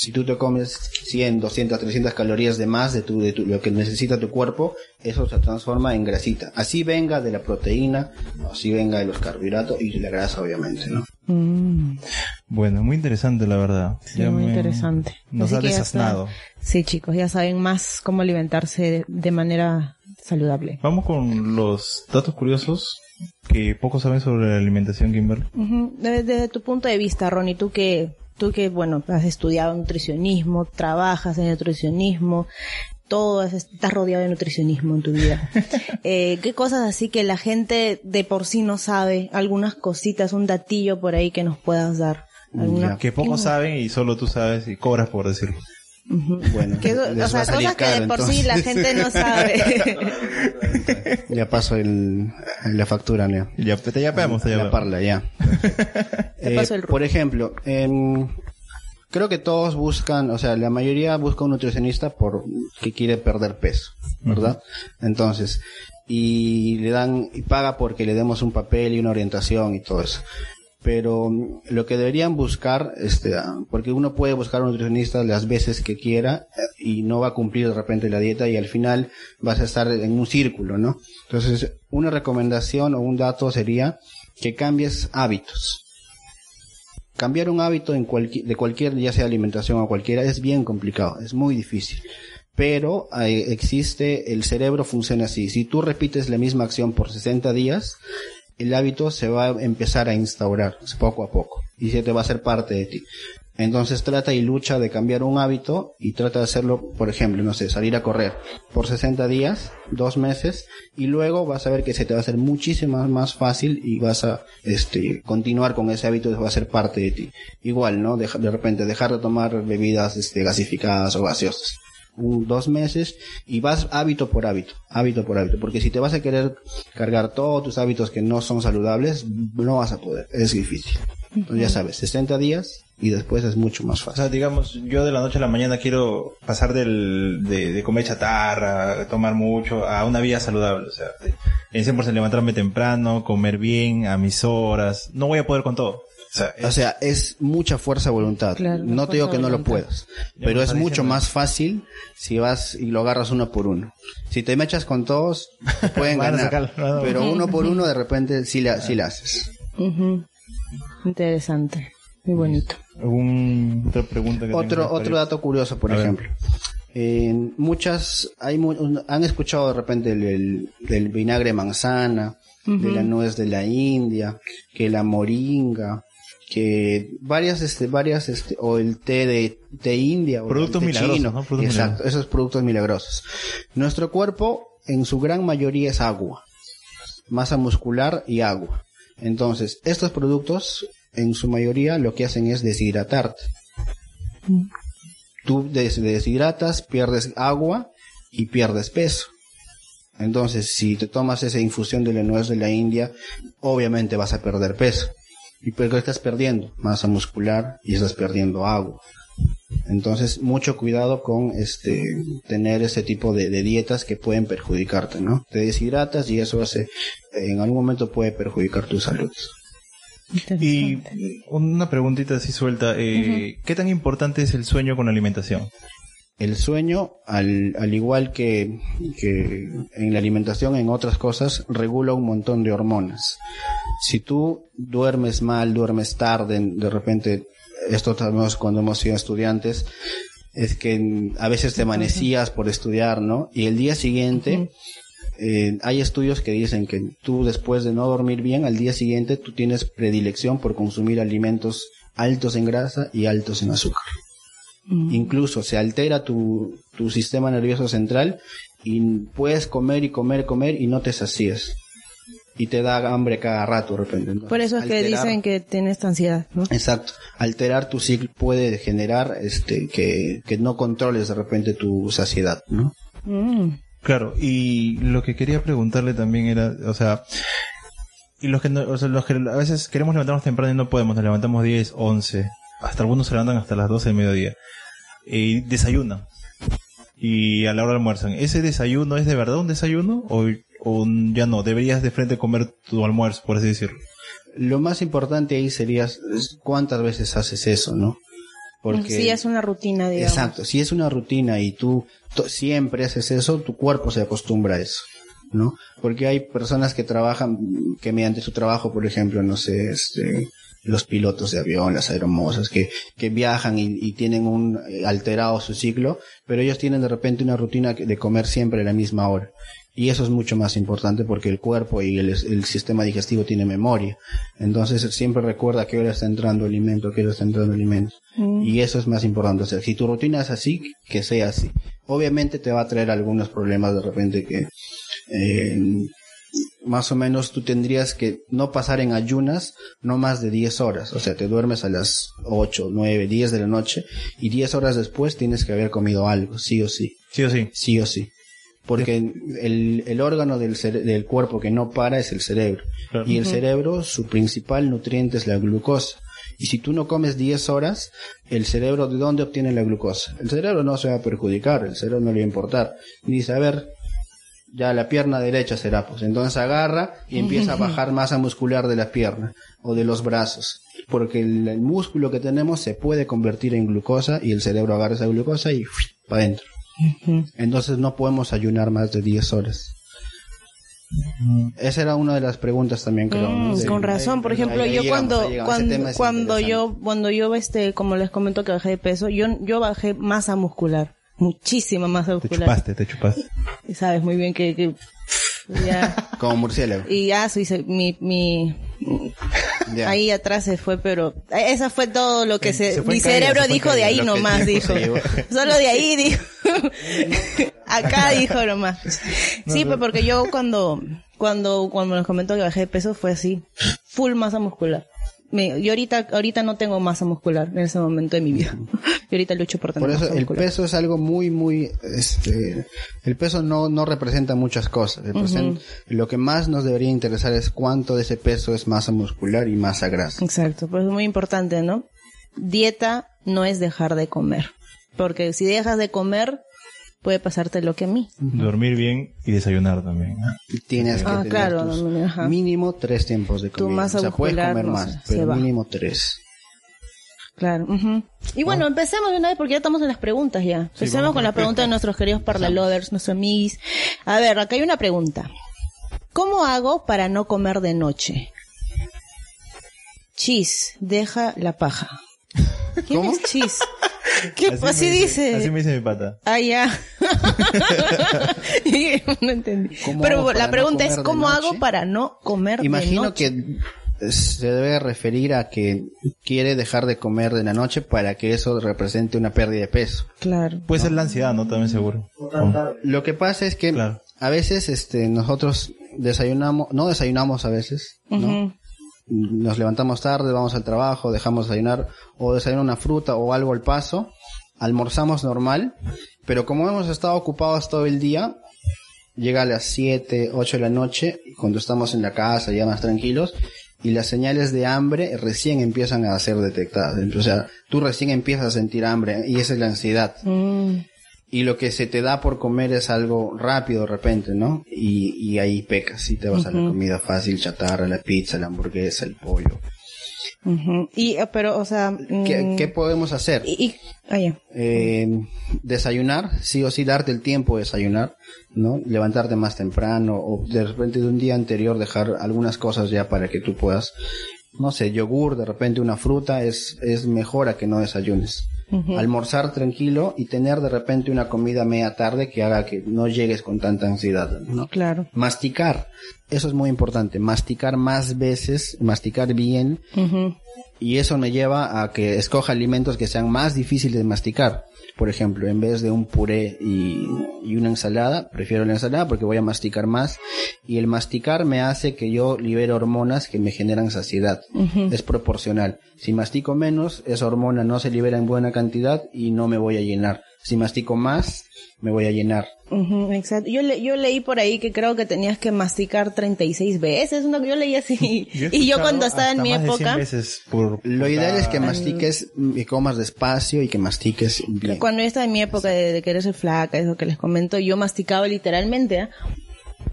Si tú te comes 100, 200, 300 calorías de más de, tu, de tu- lo que necesita tu cuerpo, eso se transforma en grasita. Así venga de la proteína, así venga de los carbohidratos y de la grasa, obviamente, ¿no? Mm, Bueno, muy interesante la verdad. sí, muy interesante. Nos Así ha desasnado. Sí, chicos, ya saben más cómo alimentarse de, de manera saludable. Vamos con los datos curiosos que pocos saben sobre la alimentación, Kimberly. Desde tu punto de vista, Ronnie, tú que, tú que, bueno, has estudiado nutricionismo, trabajas en nutricionismo, todo, es- estás rodeado de nutricionismo en tu vida. [LAUGHS] Eh, ¿Qué cosas así que la gente de por sí no sabe? Algunas cositas, un datillo por ahí que nos puedas dar. ¿Alguna- Ya. Que pocos saben y solo tú sabes y cobras por decirlo. Bueno, Que, o sea, cosas que de por sí la gente no sabe. [LAUGHS] Ya paso el, la factura, ¿no? Ya, te yapeamos, te la parla, ya. [LAUGHS] Te Eh, paso el por ejemplo, em, creo que todos buscan, o sea, la mayoría busca un nutricionista por que quiere perder peso, ¿verdad? Entonces, y le dan, y paga porque le demos un papel y una orientación y todo eso. Pero mm, lo que deberían buscar, este, ah, porque uno puede buscar un nutricionista las veces que quiera eh, y no va a cumplir de repente la dieta y al final vas a estar en un círculo, ¿no? Entonces, una recomendación o un dato sería que cambies hábitos. Cambiar un hábito en cualquier, de cualquier, ya sea alimentación o cualquiera, es bien complicado, es muy difícil. Pero eh, existe, el cerebro funciona así. Si tú repites la misma acción por 60 días, el hábito se va a empezar a instaurar poco a poco y se te va a hacer parte de ti. Entonces trata y lucha de cambiar un hábito y trata de hacerlo, por ejemplo, no sé, salir a correr por 60 días, dos meses, y luego vas a ver que se te va a hacer muchísimo más fácil y vas a este, continuar con ese hábito y va a ser parte de ti. Igual, ¿no? Deja- de repente dejar de tomar bebidas este, gasificadas o gaseosas. Un- dos meses y vas hábito por hábito, hábito por hábito, porque si te vas a querer cargar todos tus hábitos que no son saludables, no vas a poder, es difícil. Entonces ya sabes, 60 días y después es mucho más O fácil. sea, digamos, yo de la noche a la mañana quiero pasar del, de, de comer chatarra, tomar mucho, a una vida saludable. O sea, en 100% levantarme temprano, comer bien, a mis horas. No voy a poder con todo. O sea, O sea, es mucha fuerza de voluntad. Claro, no te digo que no lo puedas, pero es mucho diciendo. más fácil si vas y lo agarras uno por uno. Si te mechas con todos, te [LAUGHS] pueden ganar, sacar- no, no. pero uno por uno de repente sí la, sí la haces. Ujú. Interesante. Muy bonito. ¿Algún otra pregunta que Otro, otro dato curioso, por A ver. ejemplo. En muchas, hay mu- han escuchado de repente el, el- del vinagre de manzana, de la nuez de la India, que la moringa, que varias, este, varias, este, o el té de, té india, o Productos el té milagrosos, chino. ¿no? Productos Exacto, milagrosos. esos productos milagrosos. Nuestro cuerpo, en su gran mayoría, es agua, masa muscular y agua. Entonces, estos productos, en su mayoría, lo que hacen es deshidratarte. Tú des- deshidratas, pierdes agua y pierdes peso. Entonces, si te tomas esa infusión de la nuez de la India, obviamente vas a perder peso. ¿Y pero qué estás perdiendo? Masa muscular y estás perdiendo agua. Entonces, mucho cuidado con este tener ese tipo de, de dietas que pueden perjudicarte, ¿no? Te deshidratas y eso hace, en algún momento puede perjudicar tu salud. Y Interesante. una preguntita así suelta. Eh, ¿Qué tan importante es el sueño con la alimentación? El sueño, al, al igual que, que en la alimentación, en otras cosas, regula un montón de hormonas. Si tú duermes mal, duermes tarde, de repente, esto sabemos cuando hemos sido estudiantes, es que a veces te amanecías por estudiar, ¿no? Y el día siguiente, eh, hay estudios que dicen que tú después de no dormir bien, al día siguiente tú tienes predilección por consumir alimentos altos en grasa y altos en azúcar. Incluso se altera tu, tu sistema nervioso central y puedes comer y comer, comer y no te sacías. Y te da hambre cada rato de repente. Entonces, Por eso es que dicen que tienes ansiedad, ¿no? Exacto. Alterar tu ciclo puede generar este que, que no controles de repente tu saciedad, ¿no? Mm. Claro, y lo que quería preguntarle también era, o sea, y los que, no- o sea, los que a veces queremos levantarnos temprano y no podemos, nos levantamos 10, 11, hasta algunos se levantan hasta las 12 del mediodía, y desayunan, y a la hora almuerzan. ¿Ese desayuno es de verdad un desayuno? ¿O, o ya no? ¿Deberías de frente comer tu almuerzo, por así decirlo? Lo más importante ahí sería cuántas veces haces eso, ¿no? Porque Sí, es una rutina, digamos. Exacto, si es una rutina y tú siempre haces eso, tu cuerpo se acostumbra a eso, ¿no? Porque hay personas que trabajan, que mediante su trabajo, por ejemplo, no sé, este, los pilotos de avión, las aeromosas, que, que viajan y, y tienen un eh, alterado su ciclo, pero ellos tienen de repente una rutina que- de comer siempre a la misma hora. Y eso es mucho más importante porque el cuerpo y el, el sistema digestivo tiene memoria. Entonces siempre recuerda a qué hora está entrando alimento, a qué hora está entrando alimento. Y eso es más importante. O sea, si tu rutina es así, que sea así. Obviamente te va a traer algunos problemas de repente que eh, más o menos tú tendrías que no pasar en ayunas no más de 10 horas. O sea, te duermes a las 8, 9, 10 de la noche y 10 horas después tienes que haber comido algo, sí o sí. Sí o sí. Sí o sí. Porque el, el órgano del, cere- del cuerpo que no para es el cerebro. Claro. Y el cerebro, su principal nutriente es la glucosa. Y si tú no comes 10 horas, el cerebro, ¿de dónde obtiene la glucosa? El cerebro no se va a perjudicar, el cerebro no le va a importar. Y dice, a ver, ya la pierna derecha será, pues entonces agarra y empieza a bajar masa muscular de la pierna o de los brazos. Porque el, el músculo que tenemos se puede convertir en glucosa y el cerebro agarra esa glucosa y para adentro. Entonces no podemos ayunar más de 10 horas. Esa era una de las preguntas también, creo. Mm, De- con razón, por ejemplo, ahí yo llegamos, cuando cuando, cuando yo cuando yo este como les comento que bajé de peso, yo yo bajé masa muscular, muchísima masa Te muscular. chupaste, te chupaste. Y sabes muy bien que, que ya [LAUGHS] Como murciélago. y ya hice mi mi Ya. ahí atrás se fue, pero esa fue todo lo que se, se mi caída, cerebro dijo de ahí nomás dijo. [LAUGHS] Solo de ahí dijo. [LAUGHS] Acá dijo nomás. Sí, pues porque yo cuando cuando cuando les comentó que bajé de peso fue así, full masa muscular. Me- yo ahorita, ahorita no tengo masa muscular en ese momento de mi vida. [LAUGHS] Yo ahorita lucho por tener Por eso masa el muscular. peso es algo muy, muy, este, el peso no, no representa muchas cosas. Representa- Lo que más nos debería interesar es cuánto de ese peso es masa muscular y masa grasa. Exacto, pues es muy importante, ¿no? Dieta no es dejar de comer. Porque si dejas de comer, puede pasarte lo que a mí. Dormir bien y desayunar también. Tienes que Ah, tener claro, tus no, mínimo tres tiempos de comida. masa o sea, puedes comer no más, pero va. mínimo tres. Claro. Y bueno, empecemos de una vez porque ya estamos en las preguntas ya. Empecemos con la pregunta de nuestros queridos parlalovers, nuestros amigos. A ver, acá hay una pregunta. ¿Cómo hago para no comer de noche? Chis, deja la paja. ¿Quién ¿Cómo? es Chis? [LAUGHS] ¿Qué? Así, dice. Así me dice mi pata. Ah, ya. [LAUGHS] [LAUGHS] no entendí. ¿Cómo hago Pero la no pregunta es, ¿cómo hago para no comer de Imagino noche? que se debe referir a que quiere dejar de comer de la noche para que eso represente una pérdida de peso. Claro. Puede ser la ansiedad, ¿no? También seguro. Lo que pasa es que Claro. a veces este nosotros desayunamos, no desayunamos a veces, ¿no? Nos levantamos tarde, vamos al trabajo, dejamos de desayunar o desayunar una fruta o algo al paso, almorzamos normal, pero como hemos estado ocupados todo el día, llega a las 7, 8 de la noche, cuando estamos en la casa ya más tranquilos, y las señales de hambre recién empiezan a ser detectadas. O sea, tú recién empiezas a sentir hambre y esa es la ansiedad. Mm, Y lo que se te da por comer es algo rápido de repente, ¿no? Y, y ahí pecas y te vas a la comida fácil, chatarra, la pizza, la hamburguesa, el pollo. Y, eh, pero, o sea... ¿Qué, mm, qué podemos hacer? y. Eh, desayunar, sí o sí darte el tiempo de desayunar, ¿no? Levantarte más temprano o de repente de un día anterior dejar algunas cosas ya para que tú puedas, no sé, yogur, de repente una fruta es, es mejor a que no desayunes. Almorzar tranquilo y tener de repente una comida media tarde que haga que no llegues con tanta ansiedad, ¿no? Claro. Masticar, eso es muy importante, masticar más veces, masticar bien, y eso me lleva a que escoja alimentos que sean más difíciles de masticar. Por ejemplo, en vez de un puré y, y una ensalada, prefiero la ensalada porque voy a masticar más. Y el masticar me hace que yo libere hormonas que me generan saciedad. Es proporcional. Si mastico menos, esa hormona no se libera en buena cantidad y no me voy a llenar. Si mastico más, me voy a llenar. Exacto. Yo, le- yo leí por ahí que creo que tenías que masticar 36 veces. Una, yo leí así. [LAUGHS] y yo cuando estaba en mi más de 100 época, veces por, Lo ideal es que mastiques, y comas despacio y que mastiques bien. cuando yo estaba en mi época de, de querer ser flaca, eso que les comento, yo masticaba literalmente. ¿ah?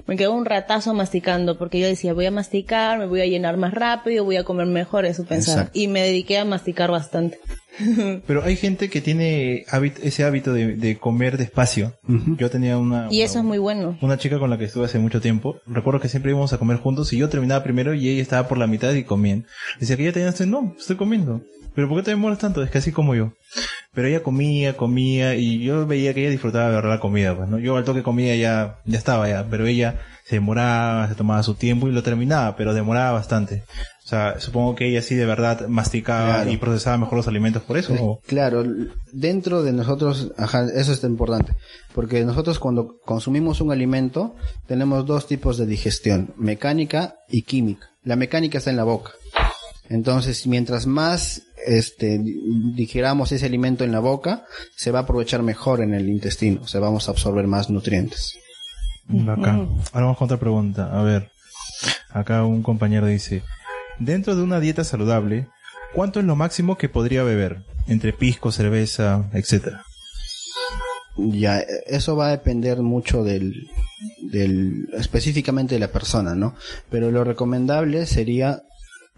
Me quedó un ratazo masticando porque yo decía, voy a masticar, me voy a llenar más rápido, voy a comer mejor, eso pensaba. Exacto. Y me dediqué a masticar bastante. [LAUGHS] Pero hay gente que tiene ese hábito de, de comer despacio. Yo tenía una... Y eso una- es muy bueno. Una chica con la que estuve hace mucho tiempo. Recuerdo que siempre íbamos a comer juntos y yo terminaba primero y ella estaba por la mitad y comían. Decía que ya terminaste. No, estoy comiendo. Pero ¿por qué te demoras tanto? Es que así como yo. Pero ella comía, comía y yo veía que ella disfrutaba de verdad la comida, pues, ¿no? Yo al toque comía ya, ya estaba ya, pero ella se demoraba, se tomaba su tiempo y lo terminaba, pero demoraba bastante. O sea, supongo que ella sí de verdad masticaba Claro. y procesaba mejor los alimentos por eso. ¿o? Claro, dentro de nosotros, ajá, eso es importante, porque nosotros cuando consumimos un alimento tenemos dos tipos de digestión, mecánica y química. La mecánica está en la boca. Entonces, mientras más este di- digiramos ese alimento en la boca, se va a aprovechar mejor en el intestino, o sea, vamos a absorber más nutrientes. Bacán. Ahora vamos con otra pregunta. A ver, acá un compañero dice, dentro de una dieta saludable, ¿cuánto es lo máximo que podría beber? Entre pisco, cerveza, etcétera. Ya, eso va a depender mucho del, del, específicamente de la persona, ¿no? Pero lo recomendable sería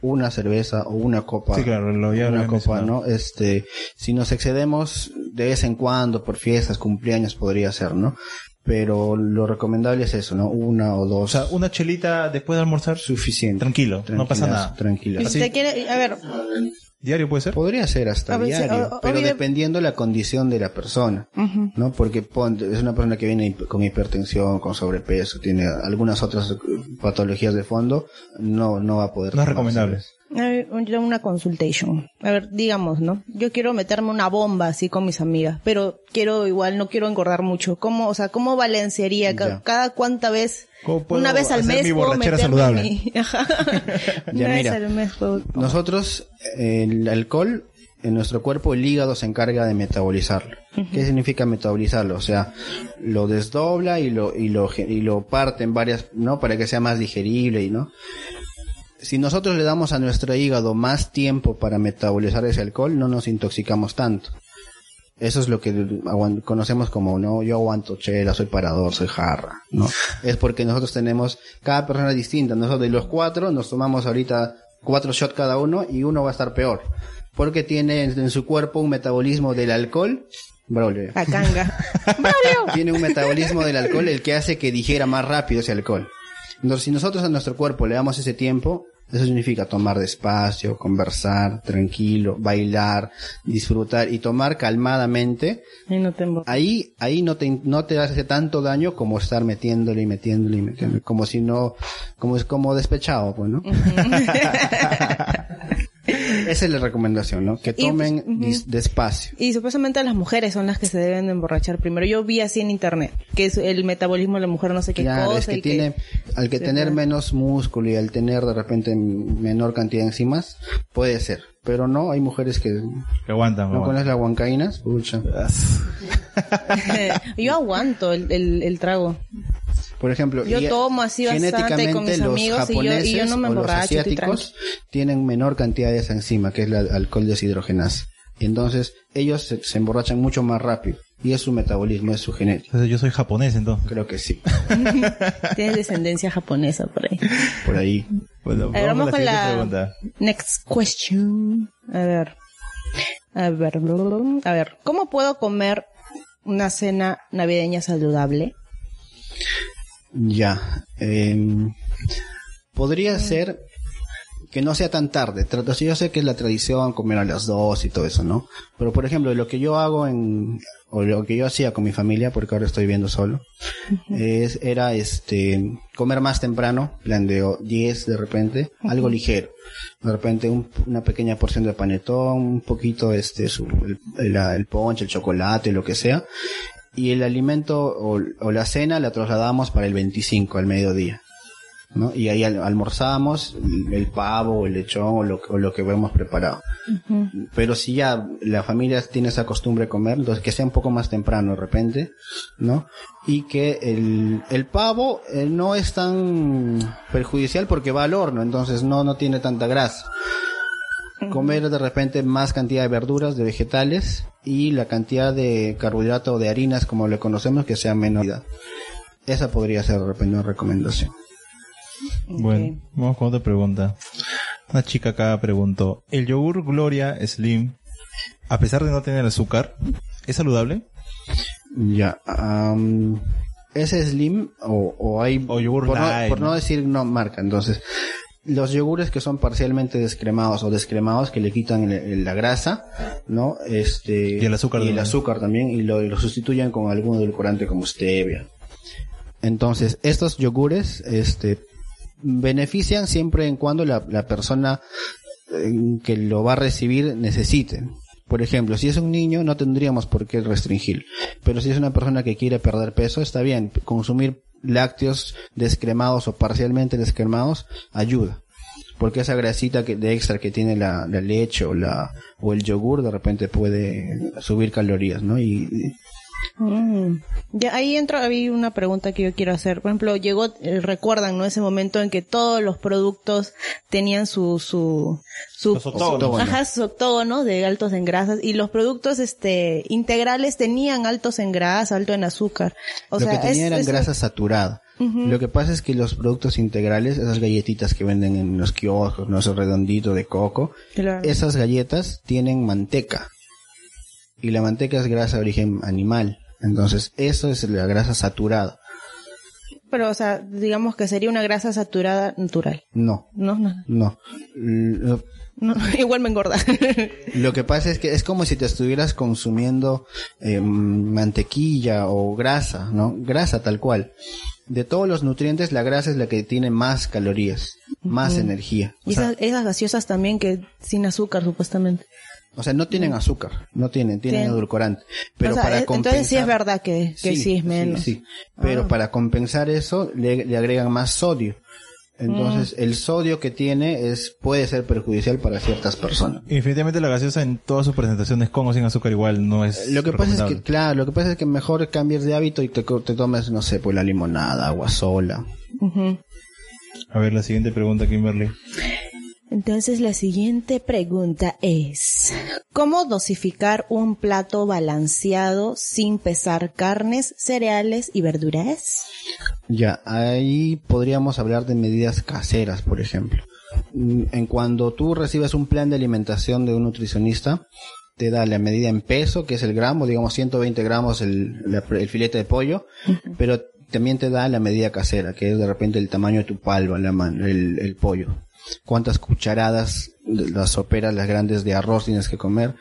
una cerveza o una copa. Sí, claro, lo ya una copa, mencionado. ¿no? Este, si nos excedemos de vez en cuando por fiestas, cumpleaños podría ser, ¿no? Pero lo recomendable es eso, ¿no? Una o O dos. sea, una chelita después de almorzar, suficiente. tranquilo, no pasa nada. Tranquilo. Si te quiere, a ver, ¿Diario puede ser? Podría ser hasta A diario, o- pero obvio- dependiendo la condición de la persona, ¿no? Porque es una persona que viene con hipertensión, con sobrepeso, tiene algunas otras patologías de fondo, no, no va a poder. No es recomendable. Una consultation. A ver, digamos, ¿no? Yo quiero meterme una bomba así con mis amigas, pero quiero igual, no quiero engordar mucho. ¿Cómo, o sea, cómo balancearía? Ca- Ya. Cada cuánta vez, ¿Cómo puedo una vez al mes mi borrachera saludable? mi-. [LAUGHS] [LAUGHS] Ya, mira. al mes puedo... Nosotros, el alcohol, en nuestro cuerpo, el hígado se encarga de metabolizarlo. ¿Qué significa metabolizarlo? O sea, lo desdobla y lo, y lo, y lo parte en varias, ¿no? Para que sea más digerible y, ¿no? Si nosotros le damos a nuestro hígado más tiempo para metabolizar ese alcohol, no nos intoxicamos tanto. Eso es lo que conocemos como, no, yo aguanto chela, soy parador, soy jarra, ¿no? [LAUGHS] Es porque nosotros tenemos, cada persona es distinta. Nosotros de los cuatro nos tomamos ahorita cuatro shots cada uno y uno va a estar peor. Porque tiene en, su cuerpo un metabolismo del alcohol, Braulio, A canga. [LAUGHS] tiene un metabolismo del alcohol el que hace que digiera más rápido ese alcohol. Entonces, si nosotros a nuestro cuerpo le damos ese tiempo, eso significa tomar despacio, conversar, tranquilo, bailar, disfrutar y tomar calmadamente. Ay, no. Ahí, ahí no te, no te hace tanto daño como estar metiéndole y metiéndole y metiéndole, como si no, como es como despechado, pues, ¿no? [LAUGHS] Esa es la recomendación, ¿no? Que Y, tomen pues, ujú. dis- despacio. Y supuestamente las mujeres son las que se deben de emborrachar primero. Yo vi así en internet, que es el metabolismo de la mujer no sé qué Claro, cosa. es que y tiene, al que tener claro. menos músculo y al tener de repente menor cantidad de enzimas, puede ser. Pero no, hay mujeres que Que aguantan. no aguantan. conoces la huancaína, pucha. [LAUGHS] Yo aguanto el, el, el trago. Por ejemplo, Yo y- tomo así genéticamente con mis los amigos y yo- y yo japoneses no me o los asiáticos tienen menor cantidad de esa enzima, que es la alcohol deshidrogenasa. Y entonces ellos se, se emborrachan mucho más rápido. Y es su metabolismo, es su genética. Entonces yo soy japonés entonces. Creo que sí. [LAUGHS] Tienes descendencia japonesa por ahí. Por ahí. Bueno, A ver, vamos con siguiente la next question. A ver. A ver. A ver. ¿Cómo puedo comer una cena navideña saludable? Ya. em, podría ser que no sea tan tarde. Yo sé que es la tradición comer a las dos y todo eso, ¿no? Pero por ejemplo, lo que yo hago en, o lo que yo hacía con mi familia, porque ahora estoy viviendo solo, es, era este, comer más temprano, plan de o- 10 de repente, algo ligero. De repente un- una pequeña porción de panetón, un poquito este, su, el, el, el ponche, el chocolate, lo que sea. Y el alimento o, o la cena la trasladamos para el 25 al mediodía. ¿no? Y ahí al- almorzamos el pavo, el lechón o lo, o lo que hemos preparado. Pero si ya la familia tiene esa costumbre de comer, entonces que sea un poco más temprano de repente, ¿no? Y que el, el pavo eh, no es tan perjudicial porque va al horno, entonces no, no tiene tanta grasa. Comer de repente más cantidad de verduras, de vegetales y la cantidad de carbohidrato o de harinas como le conocemos que sea menor. Esa podría ser de repente una recomendación. Bueno, vamos con otra pregunta. Una chica acá preguntó, ¿el yogur Gloria Slim, a pesar de no tener azúcar, es saludable? Ya. am, ese slim o, o hay O yogur por, ¿no? decir no marca entonces los yogures que son parcialmente descremados o descremados que le quitan el- el- la grasa no este Y el azúcar y el azúcar también y lo, lo sustituyen con algún edulcorante como stevia. Entonces estos yogures este benefician siempre en cuando la, la persona eh, que lo va a recibir necesite. Por ejemplo, si es un niño no tendríamos por qué restringir, pero si es una persona que quiere perder peso está bien, consumir lácteos descremados o parcialmente descremados ayuda. Porque esa grasita que, de extra que tiene la, la leche o la o el yogur de repente puede subir calorías, ¿no? Y, Mm. Ya ahí entra, hay una pregunta que yo quiero hacer. Por ejemplo, llegó, eh, recuerdan, ¿no? Ese momento en que todos los productos tenían su, su, su, Los octógonos. ajá, sus octógonos de altos en grasas y los productos, este, integrales tenían altos en grasa, alto en azúcar. O lo sea, que tenía es- eran eso- grasa saturada. Lo que pasa es que los productos integrales, esas galletitas que venden en los kioscos, no esos redonditos de coco, Claro. esas galletas tienen manteca. Y la manteca es grasa de origen animal. Entonces, eso es la grasa saturada. Pero, o sea, digamos que sería una grasa saturada natural. No, No, no, no. Lo, no, [LAUGHS] igual me engorda. [LAUGHS] lo que pasa es que es como si te estuvieras consumiendo eh, mantequilla o grasa, ¿no? Grasa tal cual. De todos los nutrientes, la grasa es la que tiene más calorías, más energía. O y sea, esas, esas gaseosas también que sin azúcar, supuestamente. O sea, no tienen azúcar, no tienen, tienen edulcorante. Pero O sea, para eh, entonces sí es compensar- verdad que, que sí, es menos. sí. Pero Ah. para compensar eso, le, le agregan más sodio. Entonces, Mm. el sodio que tiene es puede ser perjudicial para ciertas personas. Definitivamente la gaseosa en todas sus presentaciones con o sin azúcar igual no es Lo que pasa es que, claro, lo que pasa es que mejor cambies de hábito y te, co- te tomes, no sé, pues la limonada, agua sola. A ver, la siguiente pregunta, Kimberly. Entonces la siguiente pregunta es, ¿cómo dosificar un plato balanceado sin pesar carnes, cereales y verduras? Ya, ahí podríamos hablar de medidas caseras, por ejemplo. Mm, En cuando tú recibes un plan de alimentación de un nutricionista, te da la medida en peso, que es el gramo, digamos 120 gramos el, filete de pollo, pero también te da la medida casera, que es de repente el tamaño de tu palma, la mano, el, el pollo. Cuántas cucharadas las soperas, las grandes de arroz tienes que comer,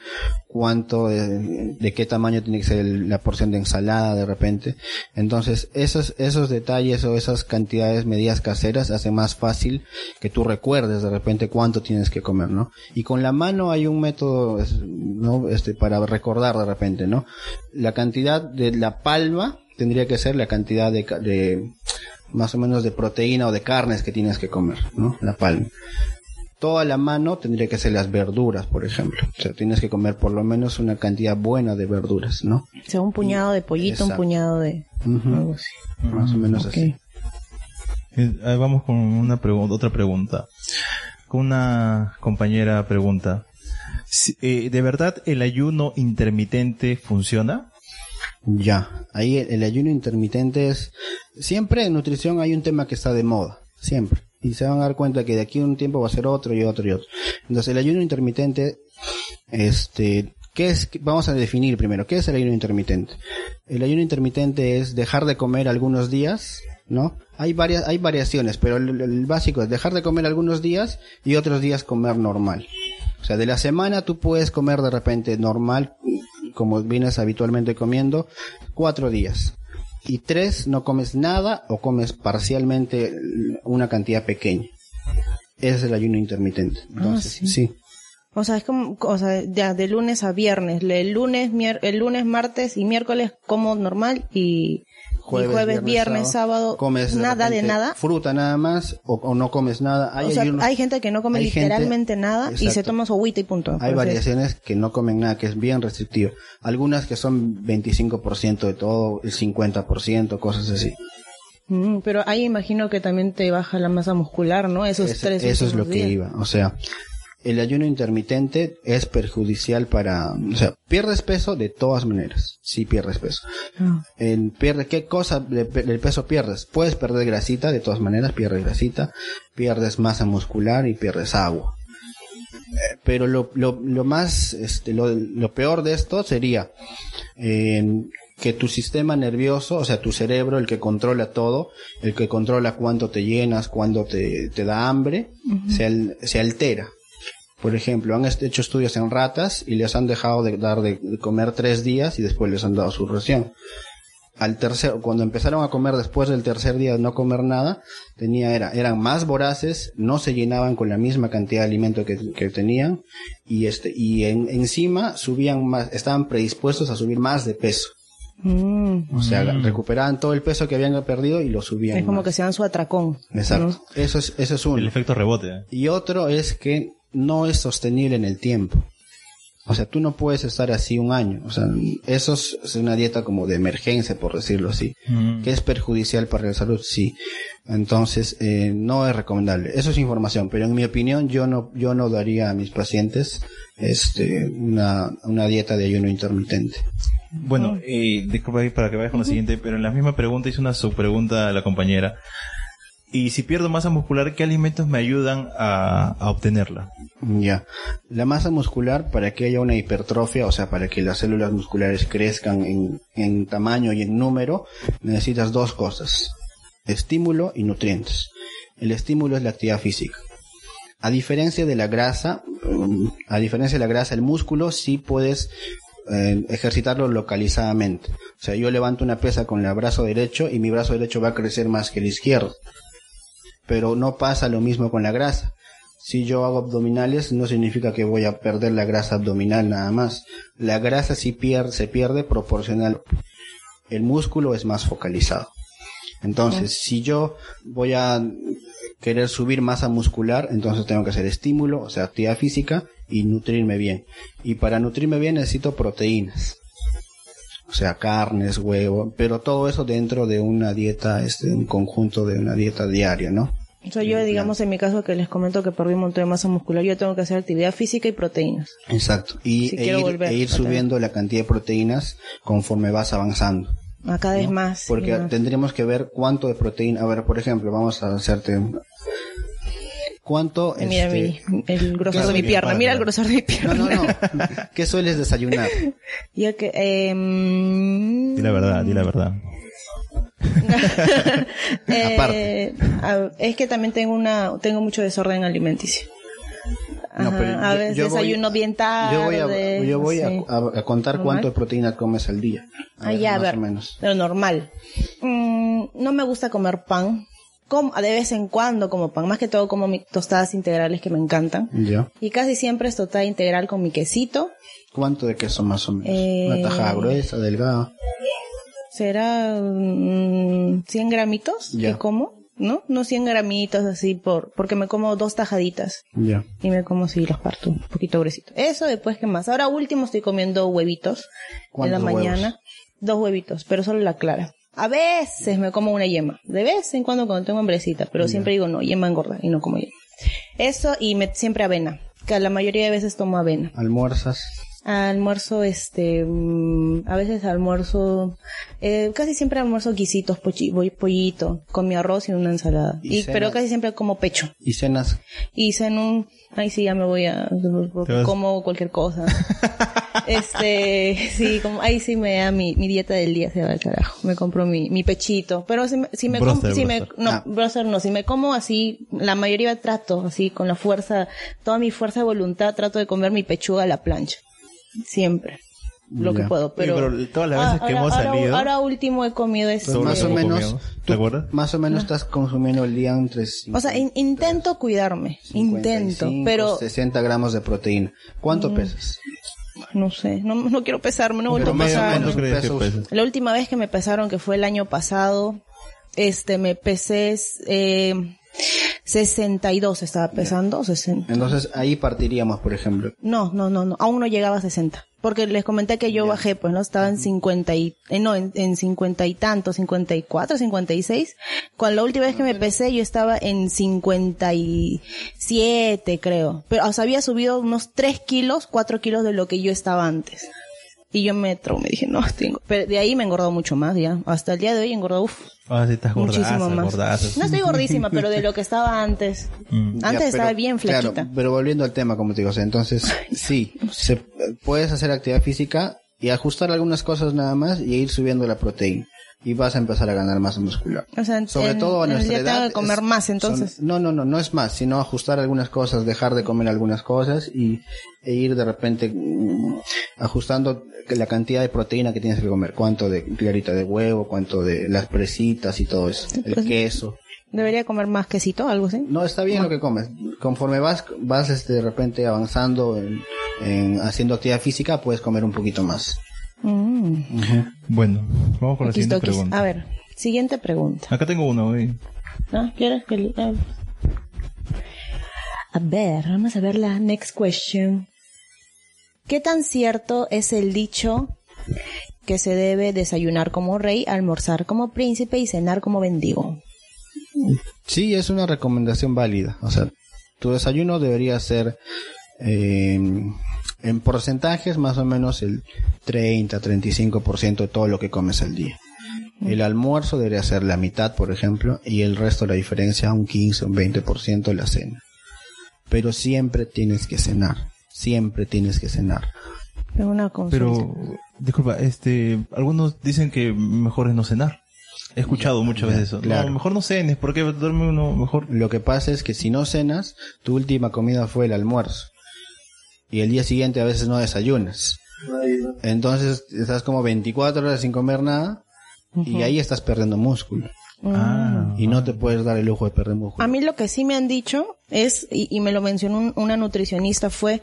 cuánto, de, de qué tamaño tiene que ser la porción de ensalada de repente. Entonces, esos, esos detalles o esas cantidades, medidas caseras, hacen más fácil que tú recuerdes de repente cuánto tienes que comer, ¿no? Y con la mano hay un método, ¿no? Este, para recordar de repente, ¿no? La cantidad de la palma tendría que ser la cantidad de, ca- de más o menos de proteína o de carnes que tienes que comer, ¿no? La palma. Toda la mano tendría que ser las verduras, por ejemplo. O sea, tienes que comer por lo menos una cantidad buena de verduras, ¿no? O sea, un puñado de pollito, un puñado de... Algo así. Más o menos así. Eh, ahí vamos con una pregunta, otra pregunta. Con una compañera pregunta. Si- eh, ¿De verdad el ayuno intermitente funciona? Ya, ahí el, ayuno intermitente es... Siempre en nutrición hay un tema que está de moda, siempre. Y se van a dar cuenta que de aquí a un tiempo va a ser otro y otro y otro. Entonces el ayuno intermitente, este, ¿qué es? Vamos a definir primero, ¿qué es el ayuno intermitente? El ayuno intermitente es dejar de comer algunos días, ¿no? Hay varias, hay variaciones, pero el, el básico es dejar de comer algunos días y otros días comer normal. O sea, de la semana tú puedes comer de repente normal, como vienes habitualmente comiendo, cuatro días. Y tres no comes nada o comes parcialmente una cantidad pequeña. Ese es el ayuno intermitente. Entonces, sí. sí. O sea, es como, o sea, ya de lunes a viernes, el lunes, el lunes, martes y miércoles como normal y jueves, jueves viernes, sábado, comes nada de repente nada. Fruta nada más o, o no comes nada. Hay, o sea, ayunos- hay gente que no come hay gente- literalmente nada y se Exacto. toma su agüita y punto. Hay es- variaciones que no comen nada, que es bien restrictivo. Algunas que son 25% de todo, el 50%, cosas así. Mm, pero ahí imagino que también te baja la masa muscular, ¿no? Esos Ese- tres eso es lo que días. iba. O sea, el ayuno intermitente es perjudicial para, o sea, pierdes peso de todas maneras. Sí pierdes peso. Ah. En pierde, ¿Qué cosa de- del peso pierdes? Puedes perder grasita, de todas maneras, pierdes grasita, pierdes masa muscular y pierdes agua. Eh, Pero lo, lo, lo más, este, lo, lo peor de esto sería eh, que tu sistema nervioso, o sea, tu cerebro, el que controla todo, el que controla cuánto te llenas, cuándo te, te da hambre, se, al- se altera. Por ejemplo, han hecho estudios en ratas y les han dejado de dar de, comer tres días y después les han dado su ración. Al tercer, cuando empezaron a comer después del tercer día de no comer nada, tenía, era, eran más voraces, no se llenaban con la misma cantidad de alimento que, que tenían y este, y en- encima subían más, estaban predispuestos a subir más de peso. Mm. O sea, recuperaban todo el peso que habían perdido y lo subían. Es como más. que se dan su atracón. Exacto. ¿no? Eso es, eso es uno. El efecto rebote. ¿eh? Y otro es que no es sostenible en el tiempo. O sea, tú no puedes estar así un año. O sea, eso es una dieta como de emergencia, por decirlo así. Mm. Que es perjudicial para la salud, sí. Entonces, eh, no es recomendable. Eso es información, pero en mi opinión, yo no, yo no daría a mis pacientes, este, una, una dieta de ayuno intermitente. Bueno, eh, disculpa ahí para que vayas con la siguiente, pero en la misma pregunta hizo una subpregunta a la compañera. Y si pierdo masa muscular, ¿qué alimentos me ayudan a, obtenerla? Ya. La masa muscular, para que haya una hipertrofia, o sea, para que las células musculares crezcan en, en tamaño y en número, necesitas dos cosas. estímulo y nutrientes. El estímulo es la actividad física. A diferencia de la grasa, mm, a diferencia de la grasa, el músculo sí puedes eh, ejercitarlo localizadamente. O sea, yo levanto una pesa con el brazo derecho y mi brazo derecho va a crecer más que el izquierdo. Pero no pasa lo mismo con la grasa. Si yo hago abdominales, no significa que voy a perder la grasa abdominal nada más. La grasa sí pierde, se pierde proporcional. El músculo es más focalizado. Entonces, si yo voy a querer subir masa muscular, entonces tengo que hacer estímulo, o sea, actividad física y nutrirme bien. Y para nutrirme bien necesito proteínas. O sea, carnes, huevo, pero todo eso dentro de una dieta, este, un conjunto de una dieta diaria, ¿no? O sea, yo, digamos, en mi caso que les comento que perdí un montón de masa muscular, yo tengo que hacer actividad física y proteínas. Exacto. Y Si e quiero ir, volver e ir subiendo la cantidad de proteínas conforme vas avanzando. A cada vez más. Porque más. tendríamos que ver cuánto de proteína. A ver, por ejemplo, vamos a hacerte. ¿Cuánto? Mira este, mi, el grosor ¿Qué de mi pierna, Para, mira el grosor de mi No, pierna. no, no. [LAUGHS] ¿Qué sueles desayunar? [LAUGHS] Ya que, eh, Di la verdad, di la verdad. [LAUGHS] eh, Aparte. a- es que también tengo una, tengo mucho desorden alimenticio. No, Ajá, pero a yo- veces yo voy- desayuno bien tarde. Yo voy a, yo voy a- sí. a, a contar Normal. cuánto de proteína comes al día. A Ah, ver, ya, a más ver. o menos. Lo normal. Mm, no me gusta comer pan. Como, de vez en cuando como pan. Más que todo como mis tostadas integrales que me encantan. Ya. Y casi siempre es tostada integral con mi quesito. ¿Cuánto de queso más o menos? Eh, Una tajada gruesa, delgada. Será mm, 100 gramitos Ya. que como. ¿No? No 100 gramitos así por, porque me como dos tajaditas. Ya. Y me como si los parto un poquito gruesito. Eso después, ¿qué más? Ahora último estoy comiendo huevitos. En la mañana. Dos huevitos, pero solo la clara. A veces me como una yema. De vez en cuando cuando tengo hambrecita. Pero siempre digo no, yema engorda y no como yema. Eso y me, siempre avena. Que la mayoría de veces tomo avena. Almuerzas. Almuerzo, este, mm, a veces almuerzo, eh, casi siempre almuerzo guisitos, pollito, con mi arroz y una ensalada. ¿Y pero casi siempre como pecho. Y cenas. Y en un, ay sí, ya me voy a, como cualquier cosa. [LAUGHS] este, sí, como, ahí sí me da mi, mi dieta del día, se va al carajo. Me compro mi, mi pechito. Pero si me, si me, com- Broster, si me, no, Ah. broster no, si me como así, la mayoría trato, así, con la fuerza, toda mi fuerza de voluntad, trato de comer mi pechuga a la plancha. Siempre. Lo que puedo, pero. Todas las veces que hemos ahora, salido- Ahora último he comido este. Pues más o ¿cómo menos. acuerdas? Más o menos estás consumiendo el día entre. O sea, in- intento cuidarme, intento, 55, pero 60 gramos de proteína. ¿Cuánto pesas? no sé, no, no quiero pesarme, no he vuelto Pero a pesar. La última vez que me pesaron, que fue el año pasado, este, me pesé, eh, 62 estaba pesando, 60. Entonces ahí partiríamos, por ejemplo. No, no, no, no, aún no llegaba a 60. Porque les comenté que yo bajé, pues, ¿no? Estaba en 50 y, eh, no, en, en 50 y tanto, 54, 56. Cuando la última vez que me pesé, yo estaba en 57, creo. Pero, o sea, había subido unos 3 kilos, 4 kilos de lo que yo estaba antes. Y yo me traumé, dije, no, tengo. Pero de ahí me he engordado mucho más, ya. Hasta el día de hoy he engordado, uff, Ah, sí, estás gordaza, muchísimo más. gordaza. No estoy gordísima, pero de lo que estaba antes. Mm. Antes Ya, estaba bien flaquita. Claro, pero volviendo al tema, como te digo, o sea, entonces, sí, se, puedes hacer actividad física y ajustar algunas cosas nada más y ir subiendo la proteína. Y vas a empezar a ganar masa muscular. O sea, en- Sobre en- todo a nuestra tengo edad. que comer es- más, entonces. son- no, no, no, no es más, sino ajustar algunas cosas, dejar de comer algunas cosas y e ir de repente mm, ajustando la cantidad de proteína que tienes que comer. Cuánto de clarita de huevo, cuánto de las presitas y todo eso. El pues- queso. Debería comer más quesito, algo así. No, está bien lo que comes. Conforme vas, vas este, de repente avanzando en, en haciendo actividad física, puedes comer un poquito más. Mm. Bueno, vamos con la siguiente toquis. pregunta. A ver, siguiente pregunta. Acá tengo una, güey. ¿No? ¿Quieres que le- a ver. A ver, vamos a ver la next question. ¿Qué tan cierto es el dicho que se debe desayunar como rey, almorzar como príncipe y cenar como bendigo? Sí, es una recomendación válida. O sea, tu desayuno debería ser eh, en porcentajes más o menos el 30-35% de todo lo que comes al día. El almuerzo debería ser la mitad, por ejemplo, y el resto, la diferencia, un 15, un 20% la cena. Pero siempre tienes que cenar. Siempre tienes que cenar. Tengo una. Pero, disculpa, este, algunos dicen que mejor es no cenar. He escuchado muchas veces eso. claro. No, mejor no cenes, porque duerme uno mejor. Lo que pasa es que si no cenas, tu última comida fue el almuerzo. Y el día siguiente a veces no desayunas. Entonces estás como 24 horas sin comer nada y ahí estás perdiendo músculo. Ah. Y no te puedes dar el lujo de perder músculo. A mí lo que sí me han dicho es, y, y me lo mencionó un- una nutricionista, fue,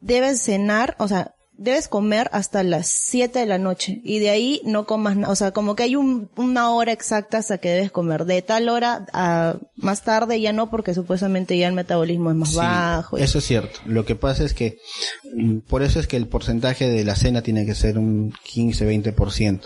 debes cenar, o sea, debes comer hasta las 7 de la noche y de ahí no comas nada. O sea, como que hay un- una hora exacta hasta que debes comer. De tal hora a más tarde ya no, porque supuestamente ya el metabolismo es más Sí, bajo. y- Eso es cierto. Lo que pasa es que por eso es que el porcentaje de la cena tiene que ser un 15-20%,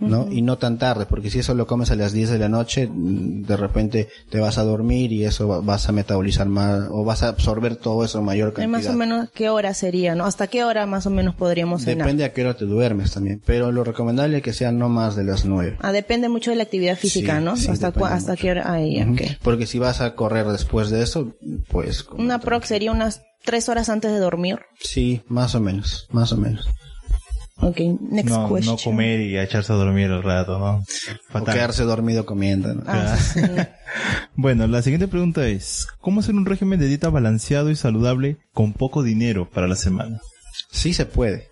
¿no? Y no tan tarde, porque si eso lo comes a las 10 de la noche, de repente te vas a dormir y eso va- vas a metabolizar más o vas a absorber todo eso en mayor cantidad. más o menos qué hora sería, ¿no? ¿Hasta qué hora más o menos podríamos cenar? Depende a qué hora te duermes también, pero lo recomendable es que sea no más de las 9. Ah, depende mucho de la actividad física, Sí, ¿no? sí, hasta hasta mucho. qué hora. Ahí, Ujú. ok. Porque si vas a correr después de eso, pues... Una prox sería unas tres horas antes de dormir. Sí, más o menos, más o menos. Ok, next No, question. no comer y echarse a dormir el rato, ¿no? O quedarse dormido comiendo. ¿no? Ah, sí. [LAUGHS] Bueno, la siguiente pregunta es, ¿cómo hacer un régimen de dieta balanceado y saludable con poco dinero para la semana? Sí se puede.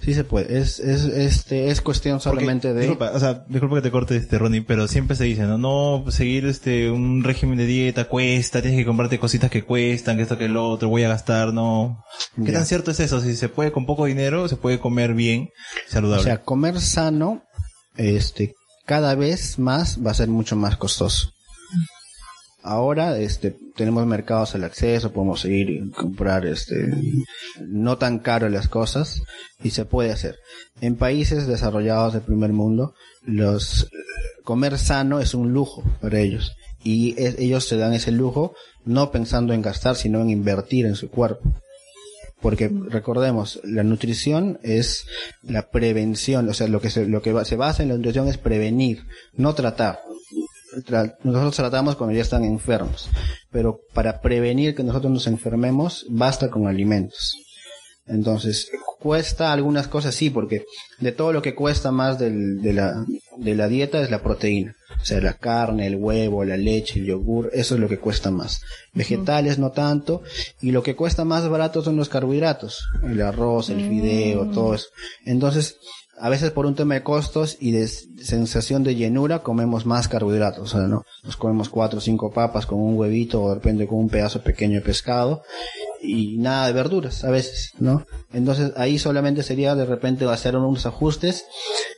Sí se puede. Es, es, este, es cuestión solamente Porque, de... Disculpa, o sea, disculpa que te corte este Ronnie, pero siempre se dice, no, no, seguir este, un régimen de dieta cuesta, tienes que comprarte cositas que cuestan, que esto que lo otro, voy a gastar, no. ¿Qué tan cierto es eso? Si se puede con poco dinero, se puede comer bien, saludable. O sea, comer sano, este, cada vez más va a ser mucho más costoso. Ahora, este, tenemos mercados al acceso, podemos ir y comprar, este, no tan caro las cosas y se puede hacer. En países desarrollados del primer mundo, los, comer sano es un lujo para ellos y es- ellos se dan ese lujo no pensando en gastar, sino en invertir en su cuerpo. Porque recordemos, la nutrición es la prevención, o sea, lo que se, lo que va- se basa en la nutrición es prevenir, no tratar. Nosotros tratamos cuando ya están enfermos, pero para prevenir que nosotros nos enfermemos, basta con alimentos. Entonces, cuesta algunas cosas, sí, porque de todo lo que cuesta más del- de, la, de la dieta es la proteína. O sea, la carne, el huevo, la leche, el yogur, eso es lo que cuesta más. Vegetales no tanto, y lo que cuesta más barato son los carbohidratos, el arroz, el fideo, todo eso. Entonces, a veces por un tema de costos y de sensación de llenura comemos más carbohidratos, o sea, ¿no? Nos comemos cuatro o cinco papas con un huevito o de repente con un pedazo pequeño de pescado y nada de verduras a veces, ¿no? Entonces ahí solamente sería de repente hacer unos ajustes.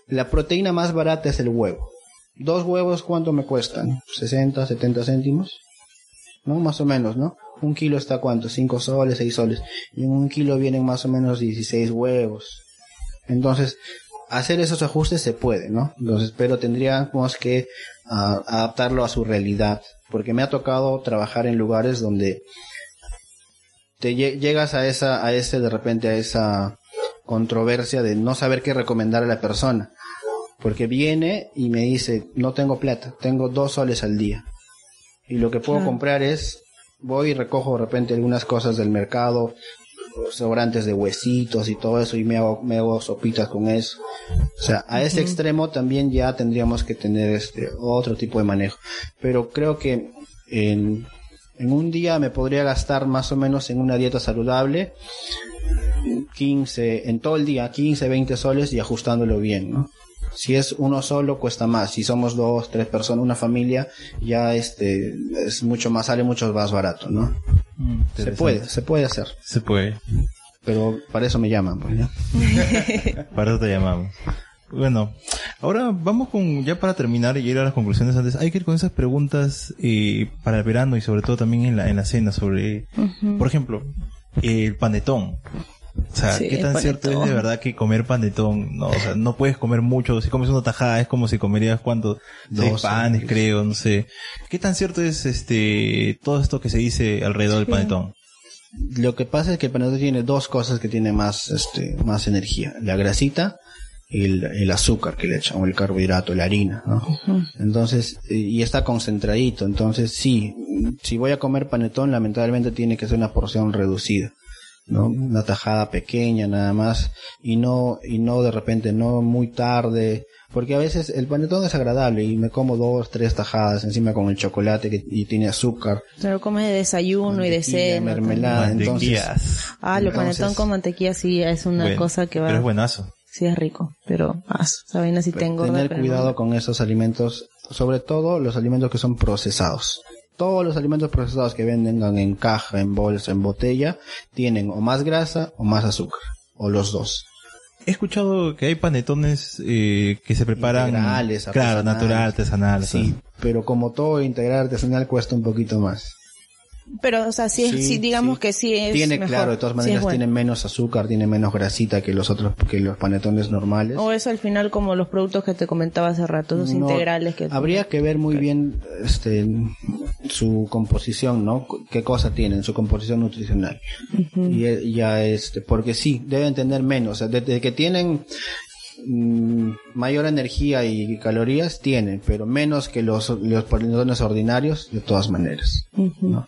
La proteína más barata es el huevo. Dos huevos, ¿cuánto me cuestan? 60, 70 céntimos. ¿No? Más o menos, ¿no? Un kilo está cuánto? 5 soles, 6 soles. Y en un kilo vienen más o menos 16 huevos. Entonces, hacer esos ajustes se puede, ¿no? Entonces, pero tendríamos que ah, adaptarlo a su realidad. Porque me ha tocado trabajar en lugares donde te lle- llegas a esa, a ese, de repente a esa controversia de no saber qué recomendar a la persona. Porque viene y me dice, no tengo plata, tengo dos soles al día. Y lo que puedo Claro. comprar es, voy y recojo de repente algunas cosas del mercado, sobrantes de huesitos y todo eso, y me hago, me hago sopitas con eso. O sea, a ese extremo también ya tendríamos que tener este otro tipo de manejo. Pero creo que en, en un día me podría gastar más o menos en una dieta saludable 15, en todo el día, 15, 20 soles y ajustándolo bien, ¿no? Si es uno solo, cuesta más. Si somos dos, tres personas, una familia, ya este, es mucho más, sale mucho más barato, ¿no? Se puede, se puede hacer. Se puede. Pero para eso me llaman, pues. [LAUGHS] Para eso te llamamos. Bueno, ahora vamos con, ya para terminar y ir a las conclusiones antes, hay que ir con esas preguntas eh, para el verano y sobre todo también en la, en la cena sobre, por ejemplo, el panetón. O sea, Sí, ¿qué tan cierto es de verdad que comer panetón? No, o sea, no puedes comer mucho. Si comes una tajada es como si comerías cuánto, dos panes, creo, no sé. ¿Qué tan cierto es este todo esto que se dice alrededor del panetón? Lo que pasa es que el panetón tiene dos cosas que tiene más, este, más energía. La grasita y el, el azúcar que le echan, o el carbohidrato, la harina, ¿no? Entonces, y está concentradito. Entonces, sí, si voy a comer panetón, lamentablemente tiene que ser una porción reducida. ¿No? Una tajada pequeña nada más y no y no de repente no muy tarde, porque a veces el panetón es agradable y me como dos, tres tajadas encima con el chocolate que, y tiene azúcar, Se lo come de desayuno y de cena. mermelada, entonces Mantequillas. Ah, lo Entonces- panetón con mantequilla sí es una Bueno, cosa que va. Pero es buenazo. Sí es rico, pero ah, esa vaina sí tengo. tener cuidado con esos alimentos, sobre todo los alimentos que son procesados. Todos los alimentos procesados que venden en caja, en bolsa, en botella, tienen o más grasa o más azúcar, o los dos. He escuchado que hay panetones eh, que se preparan... Integrales, claro, natural, artesanal. Sí, pero como todo integral artesanal cuesta un poquito más. Pero, o sea, sí, es- Sí, sí, digamos sí. que sí es. tiene, mejor. claro, de todas Sí maneras es bueno. tiene menos azúcar, tiene menos grasita que los otros, que los panetones normales. O es al final como los productos que te comentaba hace rato, esos No, integrales que. Habría que ver muy bien este su composición, ¿no? Qué cosa tienen, su composición nutricional. Y eh, ya este, porque sí, deben tener menos, o sea, desde que tienen mm, mayor energía y calorías tienen, pero menos que los los panetones ordinarios de todas maneras. ¿no?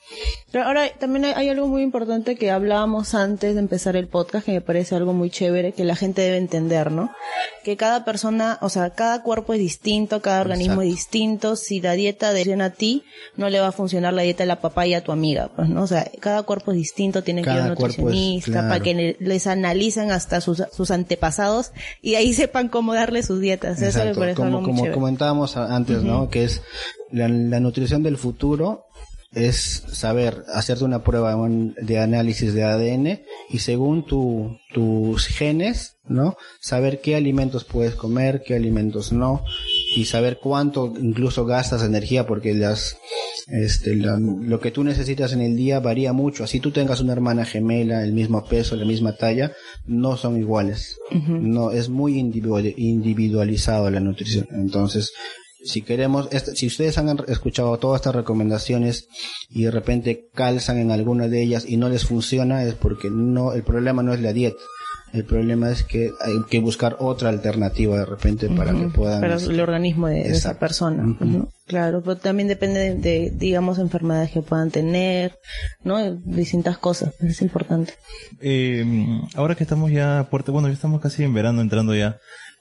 Pero ahora también hay, hay algo muy importante que hablábamos antes de empezar el podcast que me parece algo muy chévere que la gente debe entender, ¿no? Que cada persona, o sea, cada cuerpo es distinto, cada organismo es distinto. Si la dieta de a ti, no le va a funcionar la dieta de la papaya a tu amiga, pues, ¿no? O sea, cada cuerpo es distinto, tienen que ir a un es- nutricionista claro. para que le- les analicen hasta sus, sus antepasados y ahí sepan cómo darle sus dietas. Eso me Exacto, parece como, algo como comentábamos antes, ¿no? Que es la, la nutrición del futuro es saber hacerte una prueba de análisis de ADN y según tu, tus genes, ¿no? Saber qué alimentos puedes comer, qué alimentos no y saber cuánto incluso gastas energía porque las este la- lo que tú necesitas en el día varía mucho. Así tú tengas una hermana gemela el mismo peso la misma talla no son iguales. No es muy individual- individualizado la nutrición. Entonces si queremos, este- si ustedes han escuchado todas estas recomendaciones y de repente calzan en alguna de ellas y no les funciona, es porque no, el problema no es la dieta. El problema es que hay que buscar otra alternativa de repente para que puedan. para el organismo de, de esa persona. Claro, pero también depende de, de, digamos, enfermedades que puedan tener, ¿no? Distintas cosas, es importante. Eh, ahora que estamos ya a puerta, bueno, ya estamos casi en verano entrando ya.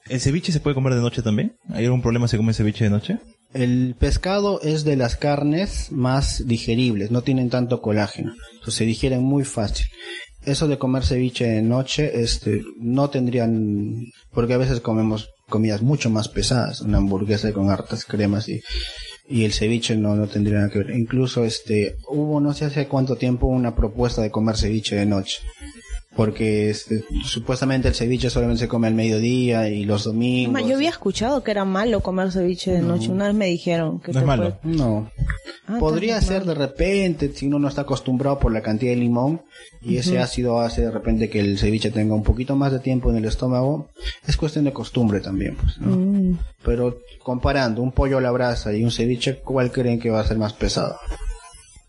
¿El ceviche se puede comer de noche también? ¿Hay algún problema si come ceviche de noche? El pescado es de las carnes más digeribles, no tienen tanto colágeno, entonces se digieren muy fácil. Eso de comer ceviche de noche, este, no tendrían, porque a veces comemos comidas mucho más pesadas, una hamburguesa con hartas cremas y, y el ceviche no, no tendría nada que ver. Incluso este, hubo no sé hace cuánto tiempo una propuesta de comer ceviche de noche. Porque este, supuestamente el ceviche solamente se come al mediodía y los domingos. Ma, yo había escuchado que era malo comer ceviche de noche. Una vez me dijeron que No es malo. puede- No. Ah, Podría ser de repente, si uno no está acostumbrado por la cantidad de limón y ese ácido hace de repente que el ceviche tenga un poquito más de tiempo en el estómago, es cuestión de costumbre también, pues, ¿no? Mm. Pero comparando un pollo a la brasa y un ceviche, ¿cuál creen que va a ser más pesado?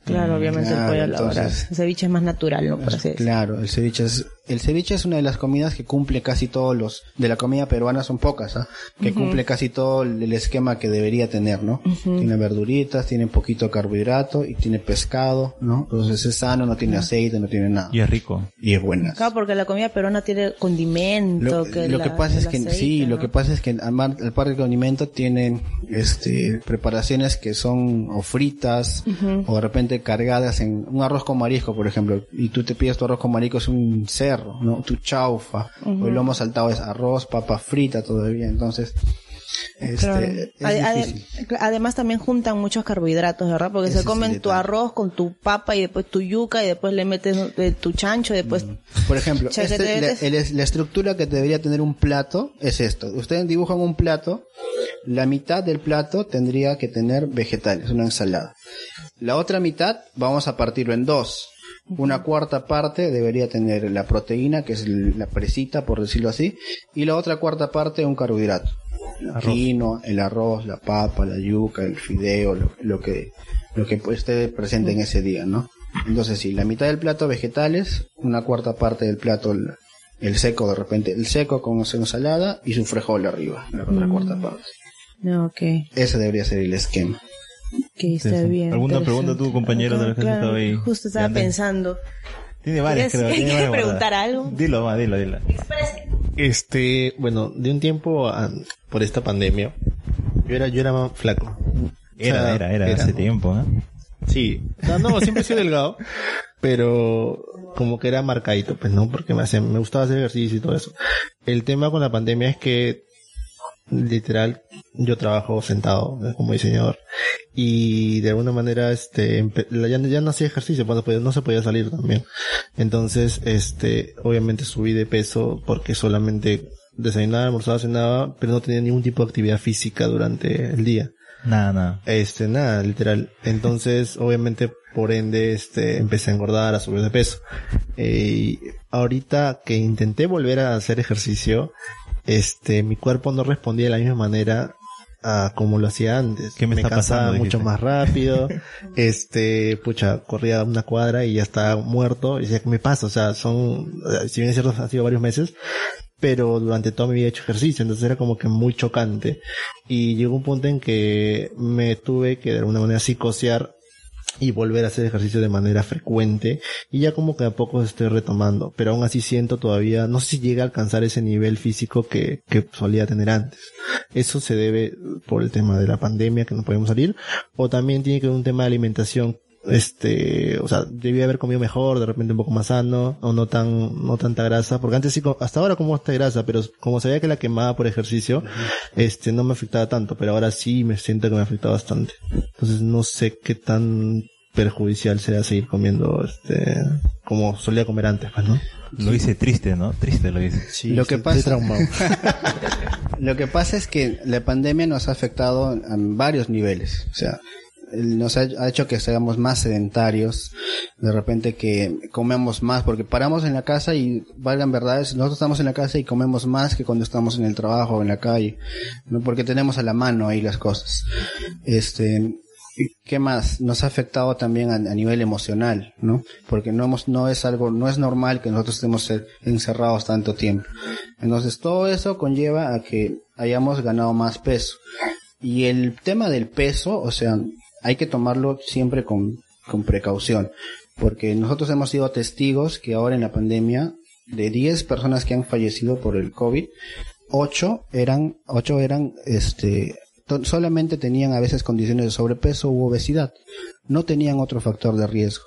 Claro, obviamente el Claro, pollo a la brasa. El ceviche es más natural, ¿no? Por así. Claro, el ceviche es el ceviche es una de las comidas que cumple casi todos los de la comida peruana son pocas, ¿ah? Que cumple casi todo el el esquema que debería tener, ¿no? Tiene verduritas, tiene poquito carbohidrato y tiene pescado, ¿no? Entonces es sano, no tiene aceite, no tiene nada. Y es rico. Y es buena. Claro, porque la comida peruana tiene condimento. Lo, que, lo la- que pasa es que aceite, sí, lo que pasa es que al par de condimento tienen este preparaciones que son o fritas o de repente cargadas en un arroz con marisco, por ejemplo, y tú te pides tu arroz con marisco es un ¿no? Tu chaufa o el lomo saltado es arroz, papa frita todavía, entonces este Claro. es Ade- ade- difícil. además también juntan muchos carbohidratos, ¿verdad? Porque Ese se comen tu arroz con tu papa y después tu yuca y después le metes tu chancho y después... Por ejemplo, [LAUGHS] este- te la, el- la estructura que debería tener un plato es esto. Ustedes dibujan un plato, la mitad del plato tendría que tener vegetales, una ensalada. La otra mitad vamos a partirlo en dos. Una cuarta parte debería tener la proteína, que es la presita, por decirlo así, y la otra cuarta parte un carbohidrato. El quinoa, el arroz, la papa, la yuca, el fideo, lo, lo que lo que esté presente en ese día, ¿no? Entonces, sí, la mitad del plato vegetales, una cuarta parte del plato el, el seco de repente, el seco con ensalada y su frijol arriba, la otra cuarta parte. No, ok, Ese debería ser el esquema. Que está Sí, sí. bien. ¿Alguna pregunta tú, compañero, de la que has Claro, estado ahí? Justo estaba pensando. Tiene varias, ¿Quieres- creo. [LAUGHS] varias preguntar algo? Dilo, va, dilo, dilo. Este, bueno, de un tiempo a- por esta pandemia, yo era, yo era más flaco. Era, O sea, era, era, hace tiempo, ¿no? Sí. O sea, no, siempre he sido delgado, pero como que era marcadito, pues no, porque me hacía, me gustaba hacer ejercicio y todo eso. El tema con la pandemia es que literal yo trabajo sentado eh, como diseñador y de alguna manera este ya, ya no hacía ejercicio cuando podía- no se podía salir también entonces este obviamente subí de peso porque solamente desayunaba almorzaba cenaba pero no tenía ningún tipo de actividad física durante el día Nada, nada. este, nada, literal. Entonces, obviamente, por ende, este, empecé a engordar, a subir de peso. Eh, y ahorita que intenté volver a hacer ejercicio, este, mi cuerpo no respondía de la misma manera a como lo hacía antes. ¿Qué me está cansaba pasando, mucho dijiste? más rápido. [LAUGHS] este, pucha, corría una cuadra y ya estaba muerto. Y decía, ¿qué me pasa? O sea, son, si bien es cierto, han sido varios meses, pero durante toda mi vida he hecho ejercicio, entonces era como que muy chocante. Y llegó un punto en que me tuve que de alguna manera psicosear y volver a hacer ejercicio de manera frecuente y ya como que a poco estoy retomando, pero aún así siento todavía, no sé si llega a alcanzar ese nivel físico que, que solía tener antes. Eso se debe por el tema de la pandemia que no podemos salir o también tiene que ver un tema de alimentación este, o sea, debía haber comido mejor, de repente un poco más sano, o no tan, no tanta grasa, porque antes sí, hasta ahora como esta grasa, pero como sabía que la quemaba por ejercicio, este, no me afectaba tanto, pero ahora sí me siento que me afecta bastante. Entonces no sé qué tan perjudicial será seguir comiendo, este, como solía comer antes, pues, ¿no? Lo hice triste, ¿no? Triste lo hice. Sí, Lo que pasa- traumado. [LAUGHS] Lo que pasa es que la pandemia nos ha afectado en varios niveles. O sea, nos ha, hecho que seamos más sedentarios, de repente que comemos más, porque paramos en la casa y valgan verdades, nosotros estamos en la casa y comemos más que cuando estamos en el trabajo o en la calle, ¿no? porque tenemos a la mano ahí las cosas. Este, ¿y ¿Qué más? Nos ha afectado también a, nivel emocional, ¿no? Porque no hemos, no es algo, no es normal que nosotros estemos encerrados tanto tiempo. Entonces todo eso conlleva a que hayamos ganado más peso. Y el tema del peso, o sea, hay que tomarlo siempre con, con precaución. Porque nosotros hemos sido testigos que ahora en la pandemia, de 10 personas que han fallecido por el COVID, 8 eran, 8 eran, este, solamente tenían a veces condiciones de sobrepeso u obesidad. No tenían otro factor de riesgo.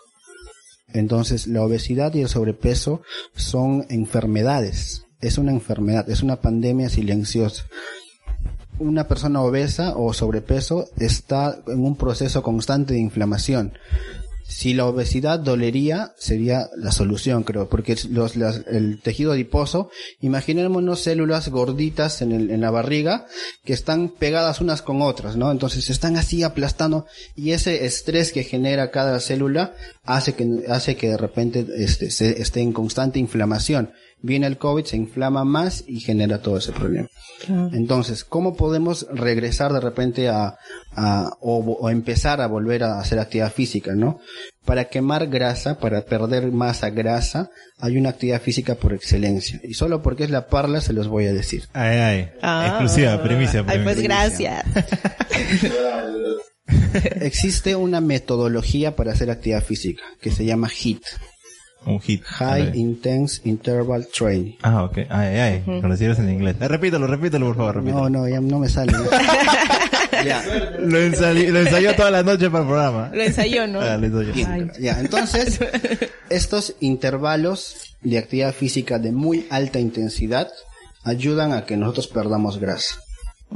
Entonces, la obesidad y el sobrepeso son enfermedades. Es una enfermedad, es una pandemia silenciosa. Una persona obesa o sobrepeso está en un proceso constante de inflamación. Si la obesidad dolería, sería la solución, creo, porque los, las- el tejido adiposo, imaginémonos células gorditas en, el- en la barriga que están pegadas unas con otras, ¿no? Entonces están así aplastando y ese estrés que genera cada célula hace que, hace que de repente este, se, esté en constante inflamación. Viene el COVID, se inflama más y genera todo ese problema. Entonces, ¿cómo podemos regresar de repente a, a o, o empezar a volver a hacer actividad física, no? Para quemar grasa, para perder masa grasa, hay una actividad física por excelencia. Y solo porque es la parla se los voy a decir. Ay, ay. Ah. Exclusiva, premisa. Ay, pues gracias. [LAUGHS] Existe una metodología para hacer actividad física que se llama HIIT, Un hit. High Ay. Intense Interval Training. Ah, ok. Ay, ay. Con las siglas en inglés. Eh, repítalo, repítalo, por favor, repítalo. No, no, ya no me sale. [LAUGHS] Lo, ensali- lo ensayó toda la noche para el programa. Lo ensayó, ¿no? Ah, lo ensayó. Bien, ya, entonces, [LAUGHS] estos intervalos de actividad física de muy alta intensidad ayudan a que nosotros perdamos grasa.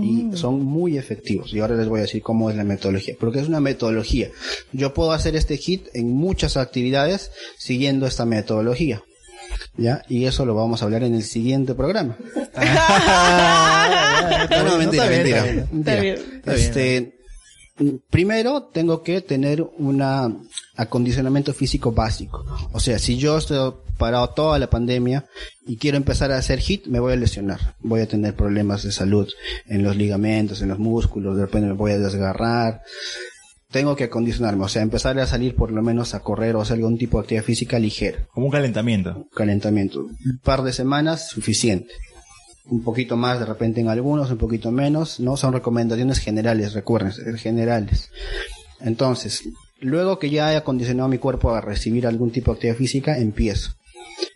Y son muy efectivos. Y ahora les voy a decir cómo es la metodología. Porque es una metodología. Yo puedo hacer este hit en muchas actividades siguiendo esta metodología. ¿Ya? Y eso lo vamos a hablar en el siguiente programa. No, [LAUGHS] [LAUGHS] no, mentira, mentira. mentira. Está bien. Está bien. Este, primero tengo que tener un acondicionamiento físico básico. O sea, si yo estoy parado toda la pandemia y quiero empezar a hacer hit, me voy a lesionar. Voy a tener problemas de salud en los ligamentos, en los músculos, de repente me voy a desgarrar. Tengo que acondicionarme, o sea, empezar a salir por lo menos a correr o hacer algún tipo de actividad física ligera Como un calentamiento. calentamiento. Un par de semanas, suficiente. Un poquito más de repente en algunos, un poquito menos, ¿no? Son recomendaciones generales, recuerden, ser generales. Entonces, Luego que ya he acondicionado mi cuerpo a recibir algún tipo de actividad física, empiezo.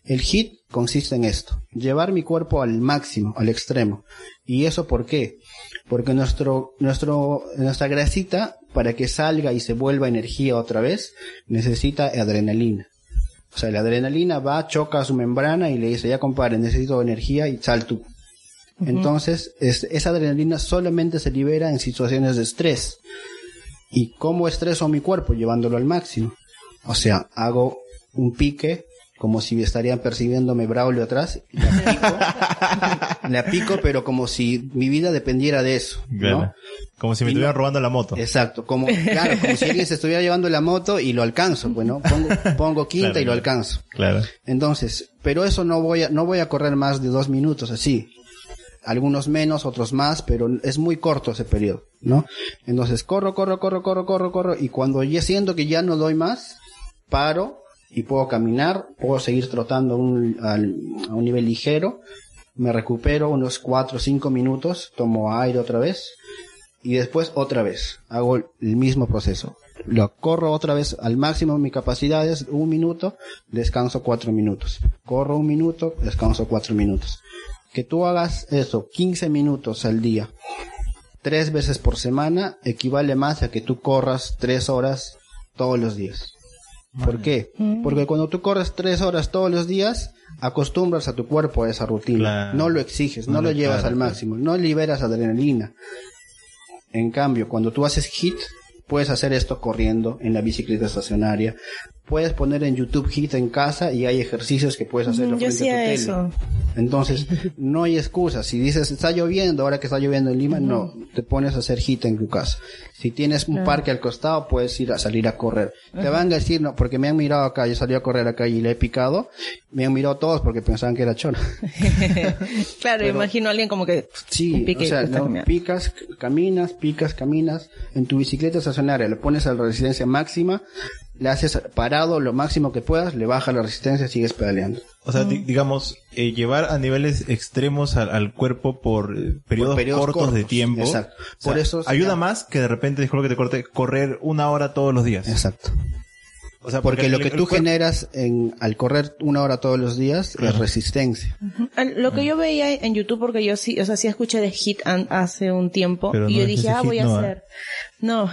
El HIT consiste en esto, llevar mi cuerpo al máximo, al extremo. ¿Y eso por qué? Porque nuestro, nuestro, nuestra grasita, para que salga y se vuelva energía otra vez, necesita adrenalina. O sea, la adrenalina va, choca a su membrana y le dice, ya compadre, necesito energía y sal tú. Entonces, es- esa adrenalina solamente se libera en situaciones de estrés. ¿Y cómo estreso mi cuerpo? Llevándolo al máximo. O sea, hago un pique como si estarían percibiéndome Braulio atrás. La pico, [LAUGHS] la pico, pero como si mi vida dependiera de eso. Como si me Y no- estuvieran robando la moto. Exacto, como, [LAUGHS] claro, como si alguien se estuviera llevando la moto y lo alcanzo. Bueno, pongo, pongo quinta Claro, y lo alcanzo. Claro. Entonces, pero eso no voy a, no voy a correr más de dos minutos así. Algunos menos, otros más, pero es muy corto ese periodo, ¿no? Entonces, corro, corro, corro, corro, corro, corro, y cuando ya siento que ya no doy más, paro y puedo caminar, puedo seguir trotando un, a un nivel ligero, me recupero unos cuatro o cinco minutos, tomo aire otra vez, y después otra vez hago el mismo proceso. Lo corro otra vez al máximo de mis capacidades, un minuto, descanso cuatro minutos. Corro un minuto, descanso cuatro minutos. Que tú hagas eso 15 minutos al día, tres veces por semana, equivale más a que tú corras tres horas todos los días. ¿Por qué? Porque cuando tú corres tres horas todos los días, acostumbras a tu cuerpo a esa rutina. Claro. No lo exiges, no, No lo llevas claro, al claro. máximo, no liberas adrenalina. En cambio, cuando tú haces HIT, puedes hacer esto corriendo en la bicicleta estacionaria. Puedes poner en YouTube HIT en casa y hay ejercicios que puedes hacerlo Yo frente a tu tele. eso. Entonces, [LAUGHS] no hay excusa. Si dices, está lloviendo, ahora que está lloviendo en Lima, no. Te pones a hacer hit en tu casa. Si tienes un parque al costado, puedes ir a salir a correr. Te van a decir, no, porque me han mirado acá, yo salí a correr acá y le he picado. Me han mirado todos porque pensaban que era chora. [LAUGHS] claro, imagino a alguien como que Sí, un pique o sea, no, picas, caminas, picas, caminas. En tu bicicleta estacionaria le pones a la resistencia máxima, le haces parado lo máximo que puedas, le baja la resistencia, sigues pedaleando. O sea, di- digamos, eh, llevar a niveles extremos al, al cuerpo por eh, periodos, periodos cortos, de tiempo. exacto. O sea, Por eso ayuda llama- más que de repente, disculpa que te corte, correr una hora todos los días. Exacto. O sea, Porque lo que el tú cuerpo- generas en, al correr una hora todos los días es resistencia. Lo que yo veía en YouTube, porque yo sí, o sea, sí escuché de Hit an- hace un tiempo, Pero y no yo dije, ah, hit, voy a ¿eh? No,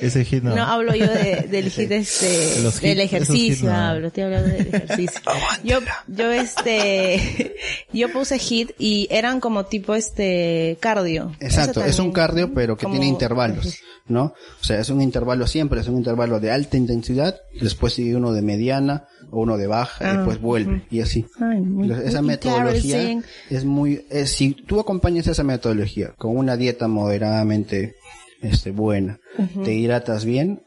Ese hit no. no, hablo yo de, del hit este, Los hit- del ejercicio, no. hablo, estoy hablando del ejercicio. [LAUGHS] yo, yo este, yo puse hit y eran como tipo este, cardio. Exacto, es un cardio pero que Como- tiene intervalos, ¿no? O sea, es un intervalo siempre, es un intervalo de alta intensidad, después sigue uno de mediana o uno de baja, Ah, y después vuelve y así. Ay, muy- esa muy metodología es muy, es- si tú acompañas esa metodología con una dieta moderadamente este, buena, te hidratas bien,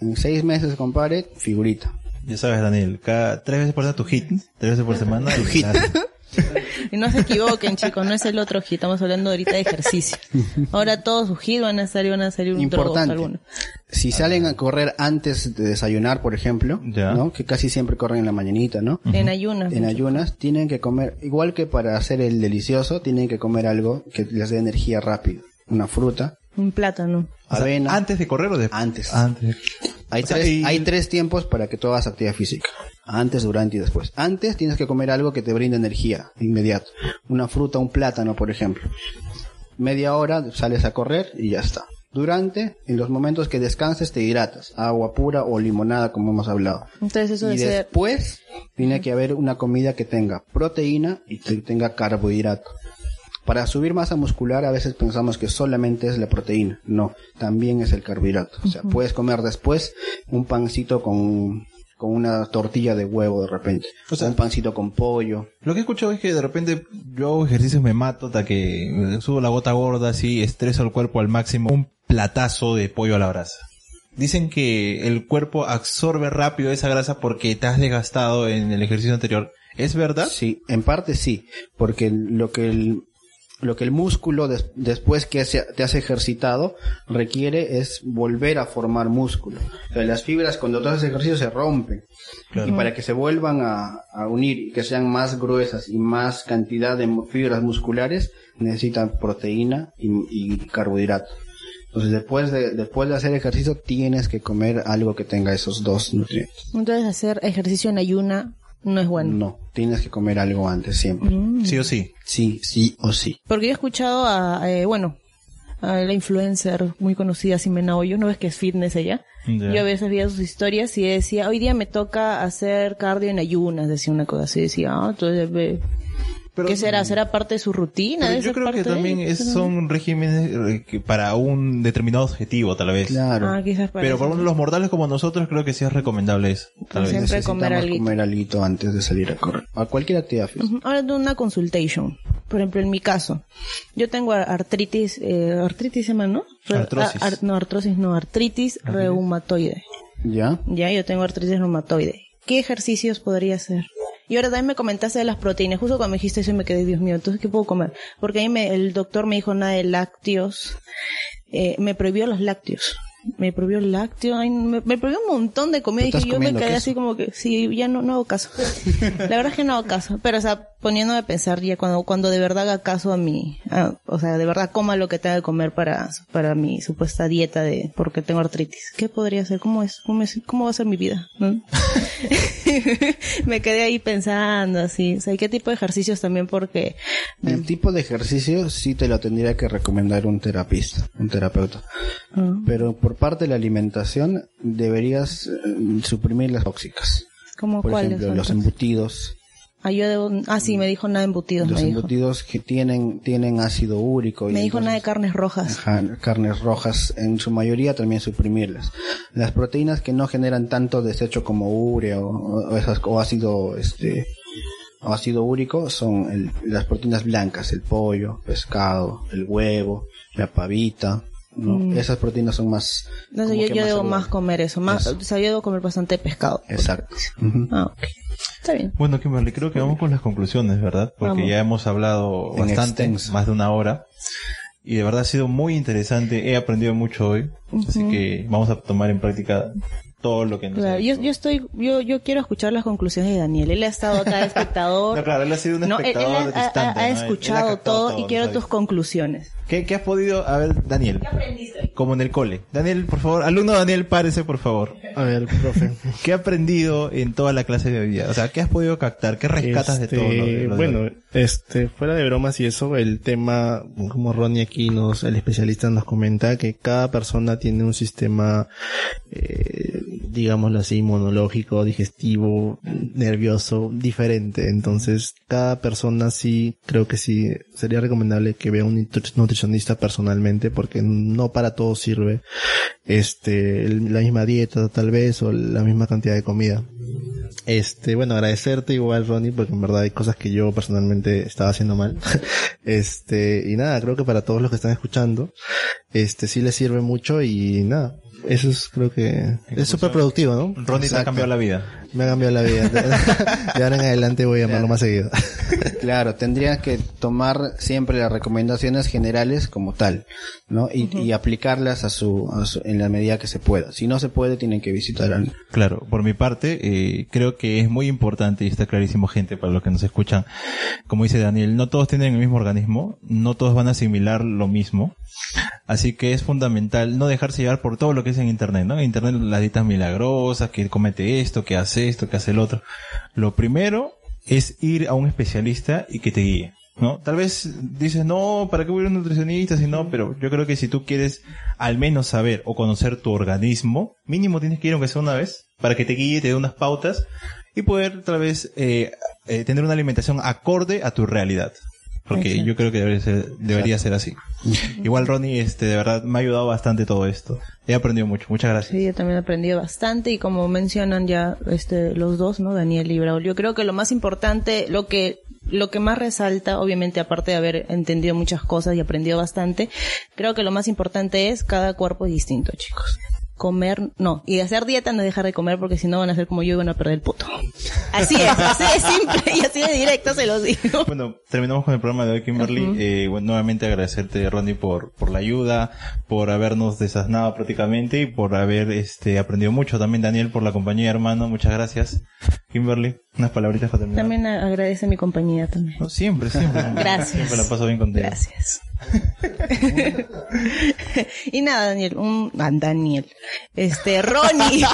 en seis meses, compadre, figurita. Ya sabes, Daniel, cada tres veces por semana tu hit, tres veces por semana tu hit. [LAUGHS] Y no se equivoquen, chicos, no es el otro hit, estamos hablando ahorita de ejercicio. [LAUGHS] Ahora todos sus hit van a salir, van a salir un Importante. Si salen a correr antes de desayunar, por ejemplo, Ya. ¿no? Que casi siempre corren en la mañanita, ¿no? En ayunas. En ayunas tienen que comer, igual que para hacer el delicioso, tienen que comer algo que les dé energía rápido. Una fruta, Un plátano. O sea, avena. ¿Antes de correr o después? Antes. Antes. Hay, o sea, tres, y- hay tres tiempos para que tú hagas actividad física. Antes, durante y después. Antes tienes que comer algo que te brinde energía inmediato. Una fruta, un plátano, por ejemplo. Media hora sales a correr y ya está. Durante, en los momentos que descanses, te hidratas. Agua pura o limonada, como hemos hablado. Entonces eso y de ser... después tiene que haber una comida que tenga proteína y que tenga carbohidrato. Para subir masa muscular a veces pensamos que solamente es la proteína. No, también es el carbohidrato. O sea, puedes comer después un pancito con, con una tortilla de huevo de repente. O sea- un pancito con pollo. Lo que he escuchado es que de repente yo hago ejercicios, me mato hasta que subo la gota gorda, así, estreso el cuerpo al máximo, un platazo de pollo a la brasa. Dicen que el cuerpo absorbe rápido esa grasa porque te has desgastado en el ejercicio anterior. ¿Es verdad? Sí, en parte sí, porque lo que el, lo que el músculo des- después que se- te has ejercitado requiere es volver a formar músculo. O sea, las fibras cuando tú haces ejercicio se rompen. Y para que se vuelvan a, a unir y que sean más gruesas y más cantidad de fibras musculares, necesitan proteína y, y carbohidratos. Entonces, después de, después de hacer ejercicio, tienes que comer algo que tenga esos dos nutrientes. Entonces hacer ejercicio en ayuna no es bueno. No, tienes que comer algo antes siempre. Mm. Sí o sí. Sí, sí o sí. Porque yo he escuchado a, eh, bueno, a la influencer muy conocida, Simena Hoyo, ¿no ves que es fitness ella? Yo a veces veía sus historias y decía, hoy día me toca hacer cardio en ayunas, decía una cosa así, decía, ah, entonces, ve, Pero- ¿qué será? ¿Será parte de su rutina? Pero ¿Debe yo creo parte que de también es- son regímenes eh, para un determinado objetivo, tal vez. Claro. Ah, quizás para Pero eso. por ejemplo, los mortales como nosotros creo que sí es recomendable eso. Tal vez. Siempre comer alguito. comer alguito antes de salir a correr. A cualquier actividad física. Ahora tengo una consultation. Por ejemplo, en mi caso, yo tengo ar- artritis, eh, artritis se llama, ¿no? Re- Artrosis. ar- no, artrosis, no, artritis reumatoide. ¿Ya? Ya, yo tengo artritis reumatoide. ¿Qué ejercicios podría hacer? Y ahora también me comentaste de las proteínas. Justo cuando me dijiste eso me quedé, Dios mío, entonces, ¿qué puedo comer? Porque ahí me, el doctor me dijo nada de lácteos. Eh, me prohibió los lácteos. Me prohibió el lácteo, ay, me, me prohibió un montón de comida y que yo me quedé queso. así como que, sí, ya no, no hago caso. La verdad es que no hago caso. Pero, o sea, poniéndome a pensar ya cuando, cuando de verdad haga caso a mi, a- o sea, de verdad coma lo que tenga que comer para, para mi supuesta dieta de, porque tengo artritis. ¿Qué podría hacer? ¿Cómo es? ¿Cómo es? ¿Cómo va a ser mi vida? ¿No? [LAUGHS] me quedé ahí pensando así. O sea, ¿y qué tipo de ejercicios también? Porque, El tipo de ejercicio sí te lo tendría que recomendar un terapista, un terapeuta. ah, Pero por parte de la alimentación deberías eh, suprimir las tóxicas. ¿cómo Por cuáles ejemplo, los embutidos. Ah, yo debo, ah, sí, me dijo nada de embutidos, Los me dijo. embutidos que tienen, tienen ácido úrico. y Me dijo nada de carnes rojas. Ajá, carnes rojas, en su mayoría también suprimirlas. Las proteínas que no generan tanto desecho como urea o, o esas, o ácido, este, o ácido úrico son el- las proteínas blancas, el pollo, pescado, el huevo, la pavita, ¿no? Esas proteínas son más, Entonces como yo, yo debo saludables. más comer eso, más, Eso. o sea, yo debo comer bastante pescado. Exacto. Ah, ok. Está bien. Bueno, Kimberly, creo que vamos con las conclusiones, ¿verdad? Porque Vamos. ya hemos hablado En bastante, extenso. más de una hora. Y de verdad ha sido muy interesante. He aprendido mucho hoy. Así que vamos a tomar en práctica todo lo que nos Claro, ha yo, dicho. yo estoy, yo, yo quiero escuchar las conclusiones de Daniel. Él ha estado acá de espectador. [LAUGHS] No, claro, él ha sido un No, él, él espectador ha, ha- distante. ha ¿no? Él- él escuchado todo, y quiero tus conclusiones. ¿Qué, ¿Qué has podido, a ver, Daniel? Como en el cole. Daniel, por favor, alumno Daniel, párese, por favor. A ver, profe. [LAUGHS] ¿Qué has aprendido en toda la clase de hoy día? O sea, ¿qué has podido captar? ¿Qué rescatas Este, de todo lo de, lo de bueno, este, fuera de bromas y eso, el tema, como Ronnie aquí nos, el especialista nos comenta, que cada persona tiene un sistema, eh, digámoslo así, inmunológico, digestivo, nervioso, diferente. Entonces, cada persona sí, creo que sí, sería recomendable que vea un nutri- nutricionista personalmente, porque no para todo sirve, este, la misma dieta tal vez, o la misma cantidad de comida. Este, bueno, agradecerte igual, Ronnie, porque en verdad hay cosas que yo personalmente estaba haciendo mal. [LAUGHS] Este, y nada, creo que para todos los que están escuchando, este, sí les sirve mucho y nada. Eso es, creo que, es súper productivo, ¿no? Ronnie te ha cambiado la vida. Me ha cambiado la vida. [LAUGHS] [LAUGHS] De ahora en adelante voy a llamarlo más seguido. [LAUGHS] Claro, tendrías que tomar siempre las recomendaciones generales como tal, ¿no? Y, y aplicarlas a su, a su- en la medida que se pueda. Si no se puede, tienen que visitar al, Claro, por mi parte, eh, creo que es muy importante y está clarísimo, gente, para los que nos escuchan. Como dice Daniel, no todos tienen el mismo organismo, no todos van a asimilar lo mismo. Así que es fundamental no dejarse llevar por todo lo que es en Internet, ¿no? En Internet las dietas milagrosas, que comete esto, que hace esto, que hace el otro. Lo primero es ir a un especialista y que te guíe. ¿No? Tal vez dices, no, ¿para qué voy a ir a un nutricionista? Si no, pero yo creo que si tú quieres al menos saber o conocer tu organismo, mínimo tienes que ir aunque sea una vez, para que te guíe, te dé unas pautas y poder tal vez eh, eh, tener una alimentación acorde a tu realidad. Porque Exacto. yo creo que debería ser, debería ser así. Igual Ronnie, este, de verdad, me ha ayudado bastante todo esto. He aprendido mucho. Muchas gracias. Sí, yo también he aprendido bastante y como mencionan ya este los dos, ¿no? Daniel y Braulio, yo creo que lo más importante, lo que lo que más resalta, obviamente aparte de haber entendido muchas cosas y aprendido bastante, creo que lo más importante es cada cuerpo es distinto, chicos. Comer, no, y hacer dieta no dejar de comer porque si no van a ser como yo y van a perder el puto. Así es, así de simple y así de directo se los digo. Bueno, terminamos con el programa de hoy, Kimberly. Eh, bueno, nuevamente agradecerte, Ronnie, por, por la ayuda, por habernos desasnado prácticamente y por haber este, aprendido mucho. También, Daniel, por la compañía, hermano. Muchas gracias. Kimberly, unas palabritas para terminar. También agradece mi compañía también. No, siempre, siempre. [LAUGHS] Gracias. Siempre la paso bien contigo. Gracias. [LAUGHS] y nada, Daniel, un, ah, Daniel, este, Ronnie.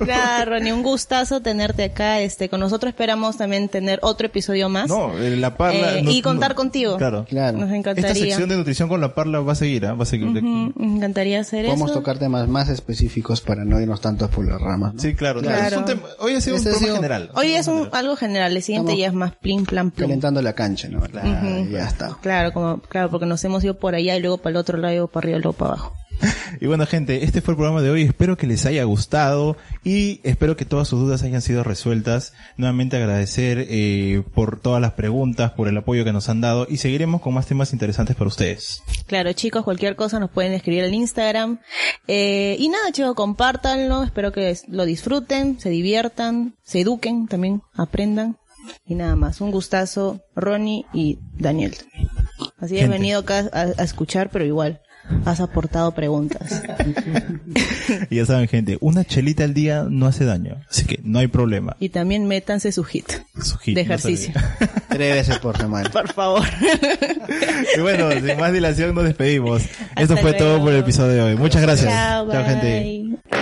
[LAUGHS] nada, Ronnie, un gustazo tenerte acá, este, con nosotros esperamos también tener otro episodio más. No, eh, la parla. Eh, no- y contar no- contigo. Claro. Claro. Nos Esta encantaría. sección de nutrición con la parla va a seguir, ¿ah? va a seguir. Ujú, me encantaría hacer Podemos eso. tocar temas más específicos para no irnos tanto por las ramas. ¿no? Sí, claro. Claro. Es un tema- hoy ha sido Este un programa sido- general. Hoy es un, algo general, el siguiente Estamos ya es más plin, plan, plum. Calentando la cancha, ¿no? Ah, Ya está. Claro, como, claro, porque nos hemos ido por allá y luego para el otro lado, y luego para arriba y luego para abajo. [LAUGHS] Y bueno, gente, este fue el programa de hoy. Espero que les haya gustado y espero que todas sus dudas hayan sido resueltas. Nuevamente agradecer eh, por todas las preguntas, por el apoyo que nos han dado y seguiremos con más temas interesantes para ustedes. Claro, chicos, cualquier cosa nos pueden escribir en Instagram. Eh, y nada, chicos, compártanlo. Espero que lo disfruten, se diviertan, se eduquen también, aprendan. Y nada más. Un gustazo, Ronnie y Daniel. Así he venido acá a, a escuchar, pero igual has aportado preguntas. Y [LAUGHS] ya saben, gente, una chelita al día no hace daño, así que no hay problema. Y también métanse su hit Su hit, de ejercicio. [LAUGHS] Tres veces por semana. Por favor. y bueno, sin más dilación nos despedimos. Esto Hasta fue todo por el episodio de hoy. Muchas gracias. Chao, Chao, gente.